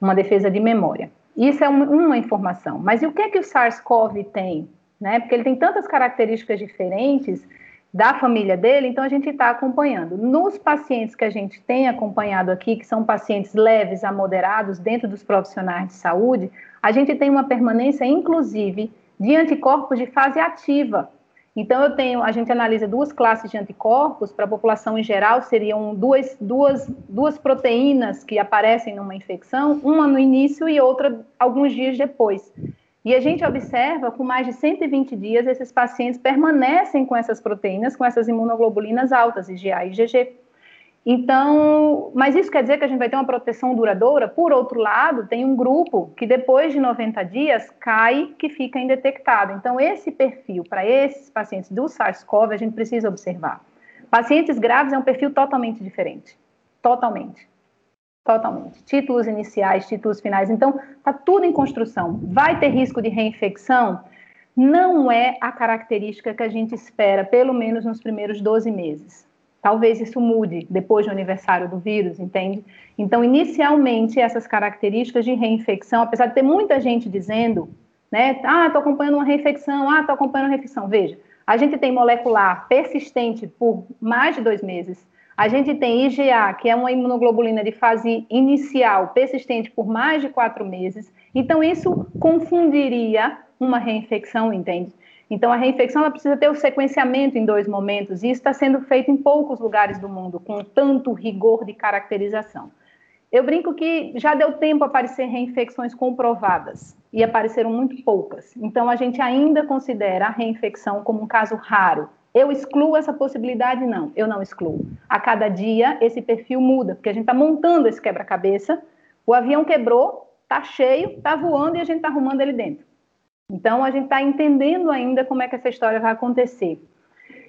Uma defesa de memória. Isso é uma informação. Mas e o que é que o SARS-CoV tem? Né? Porque ele tem tantas características diferentes da família dele, então a gente está acompanhando. Nos pacientes que a gente tem acompanhado aqui, que são pacientes leves a moderados dentro dos profissionais de saúde, a gente tem uma permanência, inclusive, de anticorpos de fase ativa. Então, eu tenho, a gente analisa duas classes de anticorpos, para a população em geral, seriam duas, duas, duas proteínas que aparecem numa infecção, uma no início e outra alguns dias depois. E a gente observa, com mais de 120 dias, esses pacientes permanecem com essas proteínas, com essas imunoglobulinas altas, IgA e IgG. Então, mas isso quer dizer que a gente vai ter uma proteção duradoura? Por outro lado, tem um grupo que depois de 90 dias cai, que fica indetectado. Então, esse perfil para esses pacientes do SARS-CoV a gente precisa observar. Pacientes graves é um perfil totalmente diferente. Totalmente. Totalmente. Títulos iniciais, títulos finais. Então, está tudo em construção. Vai ter risco de reinfecção? Não é a característica que a gente espera, pelo menos nos primeiros 12 meses. Talvez isso mude depois do aniversário do vírus, entende? Então, inicialmente, essas características de reinfecção, apesar de ter muita gente dizendo, né, ah, estou acompanhando uma reinfecção, ah, estou acompanhando uma reinfecção. Veja, a gente tem molecular persistente por mais de dois meses, a gente tem IgA, que é uma imunoglobulina de fase inicial, persistente por mais de quatro meses. Então, isso confundiria uma reinfecção, entende? Então, a reinfecção ela precisa ter o sequenciamento em dois momentos, e isso está sendo feito em poucos lugares do mundo, com tanto rigor de caracterização. Eu brinco que já deu tempo aparecer reinfecções comprovadas, e apareceram muito poucas. Então, a gente ainda considera a reinfecção como um caso raro. Eu excluo essa possibilidade? Não, eu não excluo. A cada dia esse perfil muda, porque a gente está montando esse quebra-cabeça, o avião quebrou, está cheio, está voando e a gente está arrumando ele dentro. Então a gente está entendendo ainda como é que essa história vai acontecer.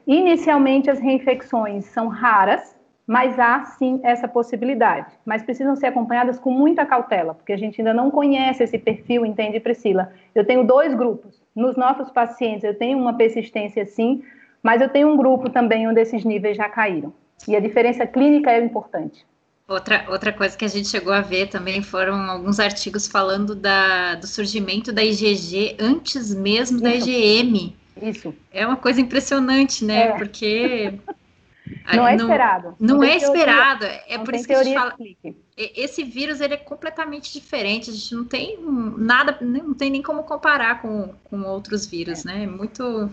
Inicialmente as reinfecções são raras, mas há sim essa possibilidade. Mas precisam ser acompanhadas com muita cautela, porque a gente ainda não conhece esse perfil, entende, Priscila? Eu tenho dois grupos. Nos nossos pacientes eu tenho uma persistência sim, mas eu tenho um grupo também onde esses níveis já caíram. E a diferença clínica é importante. Outra, outra coisa que a gente chegou a ver também foram alguns artigos falando da, do surgimento da IgG antes mesmo Isso. da IgM. Isso. É uma coisa impressionante, né? É. Porque. não é esperado. Não, não é esperado. É não por isso que a gente fala. Explique. Esse vírus ele é completamente diferente. A gente não tem nada, não tem nem como comparar com, com outros vírus, é. né? É muito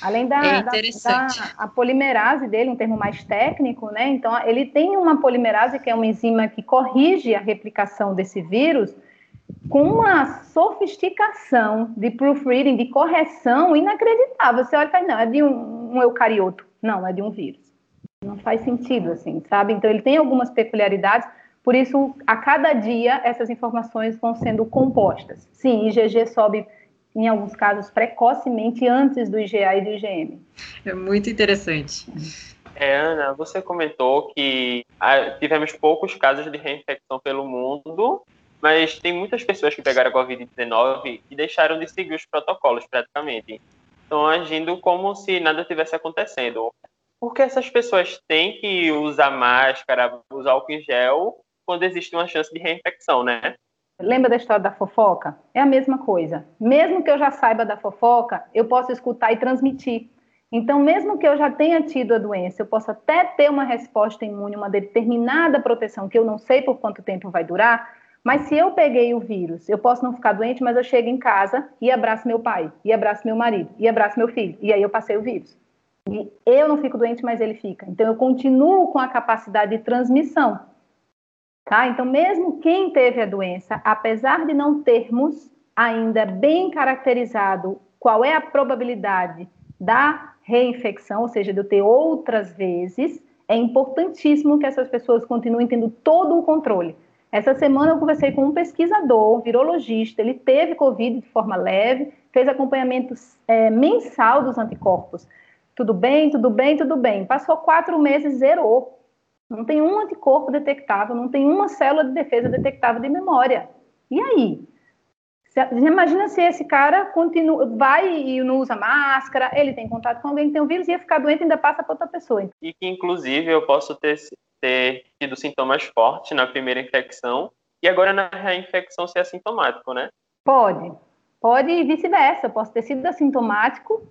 Além da, é da, da, a polimerase dele, um termo mais técnico, né? Então, ele tem uma polimerase, que é uma enzima que corrige a replicação desse vírus, com uma sofisticação de proofreading, de correção inacreditável. Você olha e fala, não, é de um, um eucarioto. Não, é de um vírus. Não faz sentido, assim, sabe? Então, ele tem algumas peculiaridades, por isso, a cada dia, essas informações vão sendo compostas. Sim, IgG sobe em alguns casos, precocemente antes do IgA e do IgM. É muito interessante. É, Ana, você comentou que ah, tivemos poucos casos de reinfecção pelo mundo mas tem muitas pessoas que pegaram a Covid-19 e deixaram de seguir os protocolos praticamente. Estão agindo como se nada tivesse acontecendo. Porque essas pessoas têm que usar máscara, usar álcool em gel, quando existe uma chance de reinfecção, né? Lembra da história da fofoca? É a mesma coisa. Mesmo que eu já saiba da fofoca, eu posso escutar e transmitir. Então, mesmo que eu já tenha tido a doença, eu posso até ter uma resposta imune, uma determinada proteção, que eu não sei por quanto tempo vai durar, mas se eu peguei o vírus, eu posso não ficar doente, mas eu chego em casa e abraço meu pai, e abraço meu marido, e abraço meu filho, e aí eu passei o vírus. E eu não fico doente, mas ele fica. Então, eu continuo com a capacidade de transmissão. Tá? Então, mesmo quem teve a doença, apesar de não termos ainda bem caracterizado qual é a probabilidade da reinfecção, ou seja, de eu ter outras vezes, é importantíssimo que essas pessoas continuem tendo todo o controle. Essa semana eu conversei com um pesquisador, virologista, ele teve Covid de forma leve, fez acompanhamento é, mensal dos anticorpos. Tudo bem, tudo bem, tudo bem. Passou quatro meses, zerou. Não tem um anticorpo detectável, não tem uma célula de defesa detectável de memória. E aí? Imagina se esse cara continua, vai e não usa máscara, ele tem contato com alguém que tem o vírus, ia ficar doente e ainda passa para outra pessoa. E que, inclusive, eu posso ter, ter tido sintomas fortes na primeira infecção e agora na reinfecção ser assintomático, né? Pode. Pode e vice-versa. Eu posso ter sido assintomático,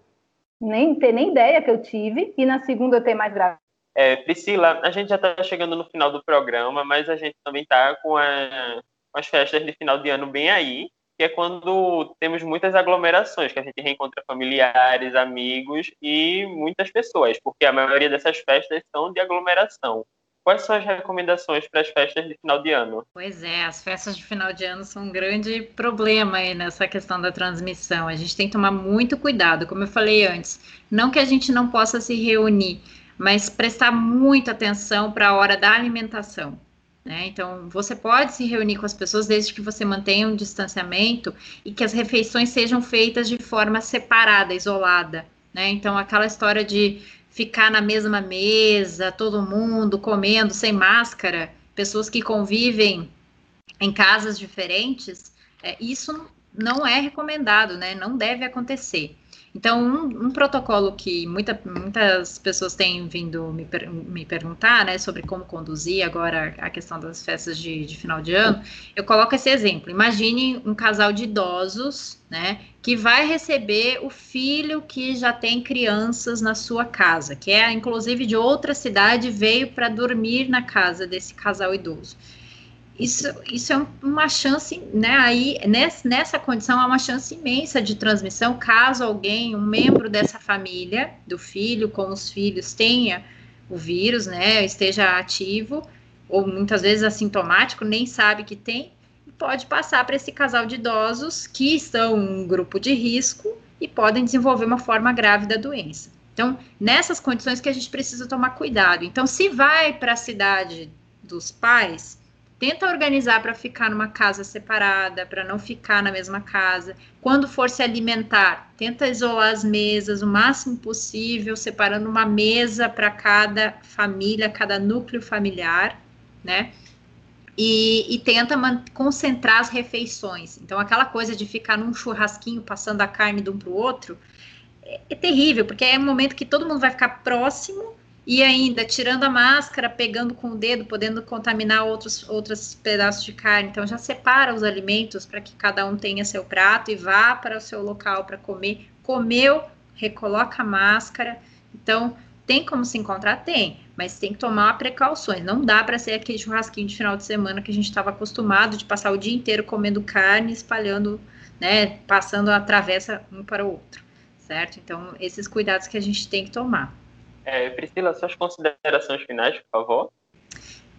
nem ter nem ideia que eu tive, e na segunda eu ter mais grave. É, Priscila, a gente já está chegando no final do programa, mas a gente também está com, com, as festas de final de ano bem aí, que é quando temos muitas aglomerações, que a gente reencontra familiares, amigos e muitas pessoas, porque a maioria dessas festas são de aglomeração. Quais são as recomendações para as festas de final de ano? Pois é, as festas de final de ano são um grande problema aí nessa questão da transmissão. A gente tem que tomar muito cuidado, como eu falei antes. Não que a gente não possa se reunir, mas prestar muita atenção para a hora da alimentação. Né? Então, você pode se reunir com as pessoas desde que você mantenha um distanciamento e que as refeições sejam feitas de forma separada, isolada. Né? Então, aquela história de ficar na mesma mesa, todo mundo comendo sem máscara, pessoas que convivem em casas diferentes, é, isso não é recomendado, né? Não deve acontecer. Então, um, um protocolo que muita, muitas pessoas têm vindo me, per, me perguntar, né, sobre como conduzir agora a questão das festas de, de, final de ano, eu coloco esse exemplo. Imagine um casal de idosos, né, que vai receber o filho que já tem crianças na sua casa, que é inclusive de outra cidade, veio para dormir na casa desse casal idoso isso, isso é uma chance, né? Aí, nessa, nessa condição, há uma chance imensa de transmissão, caso alguém, um membro dessa família, do filho com os filhos, tenha o vírus, né? Esteja ativo, ou muitas vezes assintomático, nem sabe que tem, pode passar para esse casal de idosos que estão um grupo de risco e podem desenvolver uma forma grave da doença. Então, nessas condições que a gente precisa tomar cuidado. Então, se vai para a cidade dos pais, Tenta organizar para ficar numa casa separada, para não ficar na mesma casa. Quando for se alimentar, tenta isolar as mesas o máximo possível, separando uma mesa para cada família, cada núcleo familiar, né? E, e, tenta concentrar as refeições. Então, aquela coisa de ficar num churrasquinho passando a carne de um para o outro é, é terrível, porque é um momento que todo mundo vai ficar próximo e ainda tirando a máscara, pegando com o dedo, podendo contaminar outros, outros pedaços de carne. Então já separa os alimentos para que cada um tenha seu prato e vá para o seu local para comer. Comeu, recoloca a máscara. Então tem como se encontrar? Tem, mas tem que tomar precauções. Não dá para ser aquele churrasquinho de final de semana que a gente estava acostumado de passar o dia inteiro comendo carne, espalhando, né, passando a travessa um para o outro, certo? Então esses cuidados que a gente tem que tomar. É, Priscila, suas considerações finais, por favor.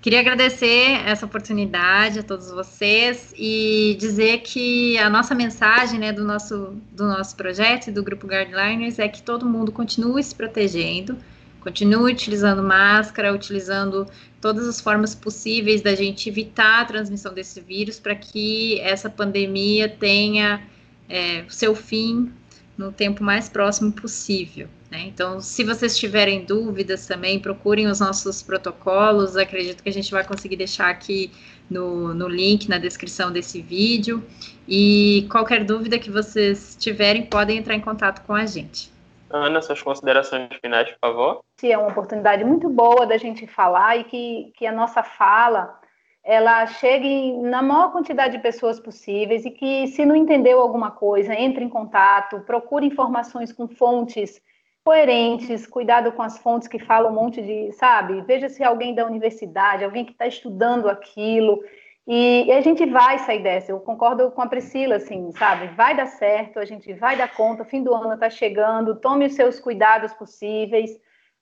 Queria agradecer essa oportunidade a todos vocês e dizer que a nossa mensagem né, do, nosso, do nosso projeto e do Grupo Guideliners é que todo mundo continue se protegendo, continue utilizando máscara, utilizando todas as formas possíveis da gente evitar a transmissão desse vírus para que essa pandemia tenha é, seu fim no tempo mais próximo possível. Né? Então, se vocês tiverem dúvidas também, procurem os nossos protocolos. Acredito que a gente vai conseguir deixar aqui no, no link, na descrição desse vídeo. E qualquer dúvida que vocês tiverem, podem entrar em contato com a gente. Ana, suas considerações finais, por favor. É uma oportunidade muito boa da gente falar e que, que a nossa fala ela chegue na maior quantidade de pessoas possíveis e que, se não entendeu alguma coisa, entre em contato, procure informações com fontes coerentes, cuidado com as fontes que falam um monte de, sabe? Veja se alguém da universidade, alguém que está estudando aquilo, e, e, a gente vai sair dessa. Eu concordo com a Priscila, assim, sabe? Vai dar certo, a gente vai dar conta, o fim do ano está chegando, tome os seus cuidados possíveis,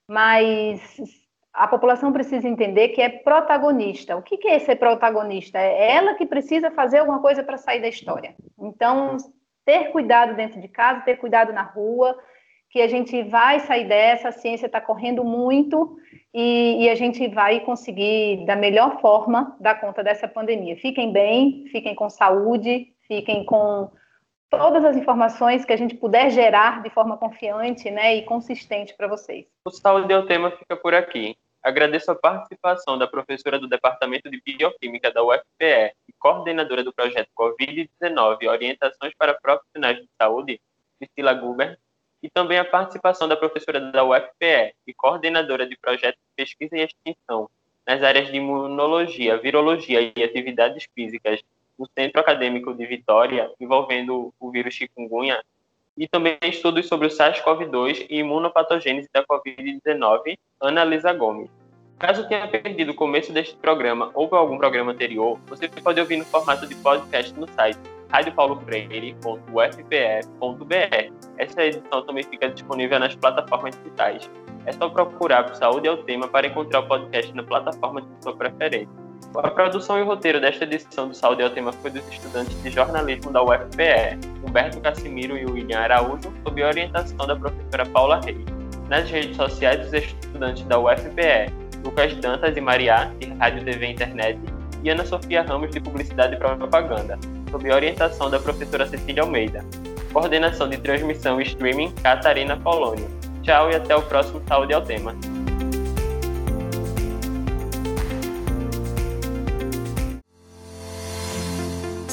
mas a população precisa entender que é protagonista. O que, que é ser protagonista? É ela que precisa fazer alguma coisa para sair da história. Então, ter cuidado dentro de casa, ter cuidado na rua, que a gente vai sair dessa, a ciência está correndo muito e, e, a gente vai conseguir, da melhor forma, dar conta dessa pandemia. Fiquem bem, fiquem com saúde, fiquem com todas as informações que a gente puder gerar de forma confiante né, e consistente para vocês. O Saúde é o tema fica por aqui. Agradeço a participação da professora do Departamento de Bioquímica da UFPE e coordenadora do projeto Covid-19 Orientações para Profissionais de Saúde, Priscila Guber, e também a participação da professora da UFPE e coordenadora de projetos de pesquisa e extensão nas áreas de imunologia, virologia e atividades físicas no Centro Acadêmico de Vitória, envolvendo o vírus chikungunya, e também estudos sobre o SARS-CoV-2 e imunopatogênese da Covid-19, Ana Lisa Gomes. Caso tenha perdido o começo deste programa ou algum programa anterior, você pode ouvir no formato de podcast no site radiopaulofreire.ufpe.br. Essa edição também fica disponível nas plataformas digitais. É só procurar por Saúde é o Tema para encontrar o podcast na plataforma de sua preferência. A produção e o roteiro desta edição do Saúde é o Tema foi dos estudantes de jornalismo da UFPE, Humberto Cassimiro e William Araújo, sob a orientação da professora Paula Reis. Nas redes sociais dos estudantes da UFPE, Lucas Dantas e Mariá, de Rádio, TV Internet, e Ana Sofia Ramos, de Publicidade e Propaganda sob orientação da professora Cecília Almeida. Coordenação de transmissão e streaming, Catarina Polônio. Tchau e até o próximo Saúde ao Tema.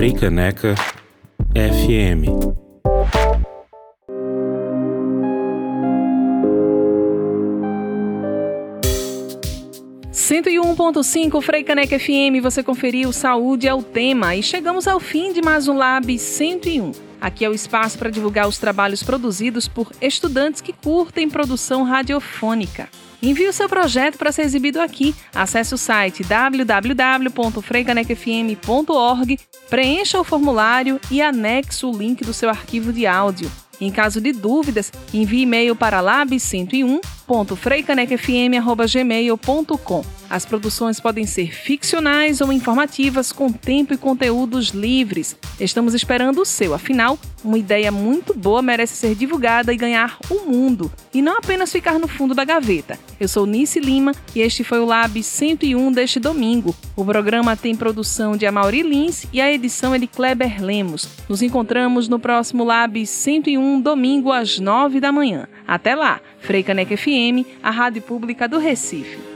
Freicaneca FM. Cento e um ponto cinco Freicaneca FM, você conferiu Saúde é o tema e chegamos ao fim de mais um Lab 101. Aqui é o espaço para divulgar os trabalhos produzidos por estudantes que curtem produção radiofônica. Envie o seu projeto para ser exibido aqui. Acesse o site www.freicanecfm.org, preencha o formulário e anexe o link do seu arquivo de áudio. Em caso de dúvidas, envie e-mail para lab101.freicanecfm.gmail.com. As produções podem ser ficcionais ou informativas, com tempo e conteúdos livres. Estamos esperando o seu, afinal, uma ideia muito boa merece ser divulgada e ganhar o mundo, e não apenas ficar no fundo da gaveta. Eu sou Nice Lima e este foi o Lab 101 deste domingo. O programa tem produção de Amaury Lins e a edição é de Kleber Lemos. Nos encontramos no próximo Lab 101, domingo às 9 da manhã. Até lá, Freicaneca FM, a rádio pública do Recife.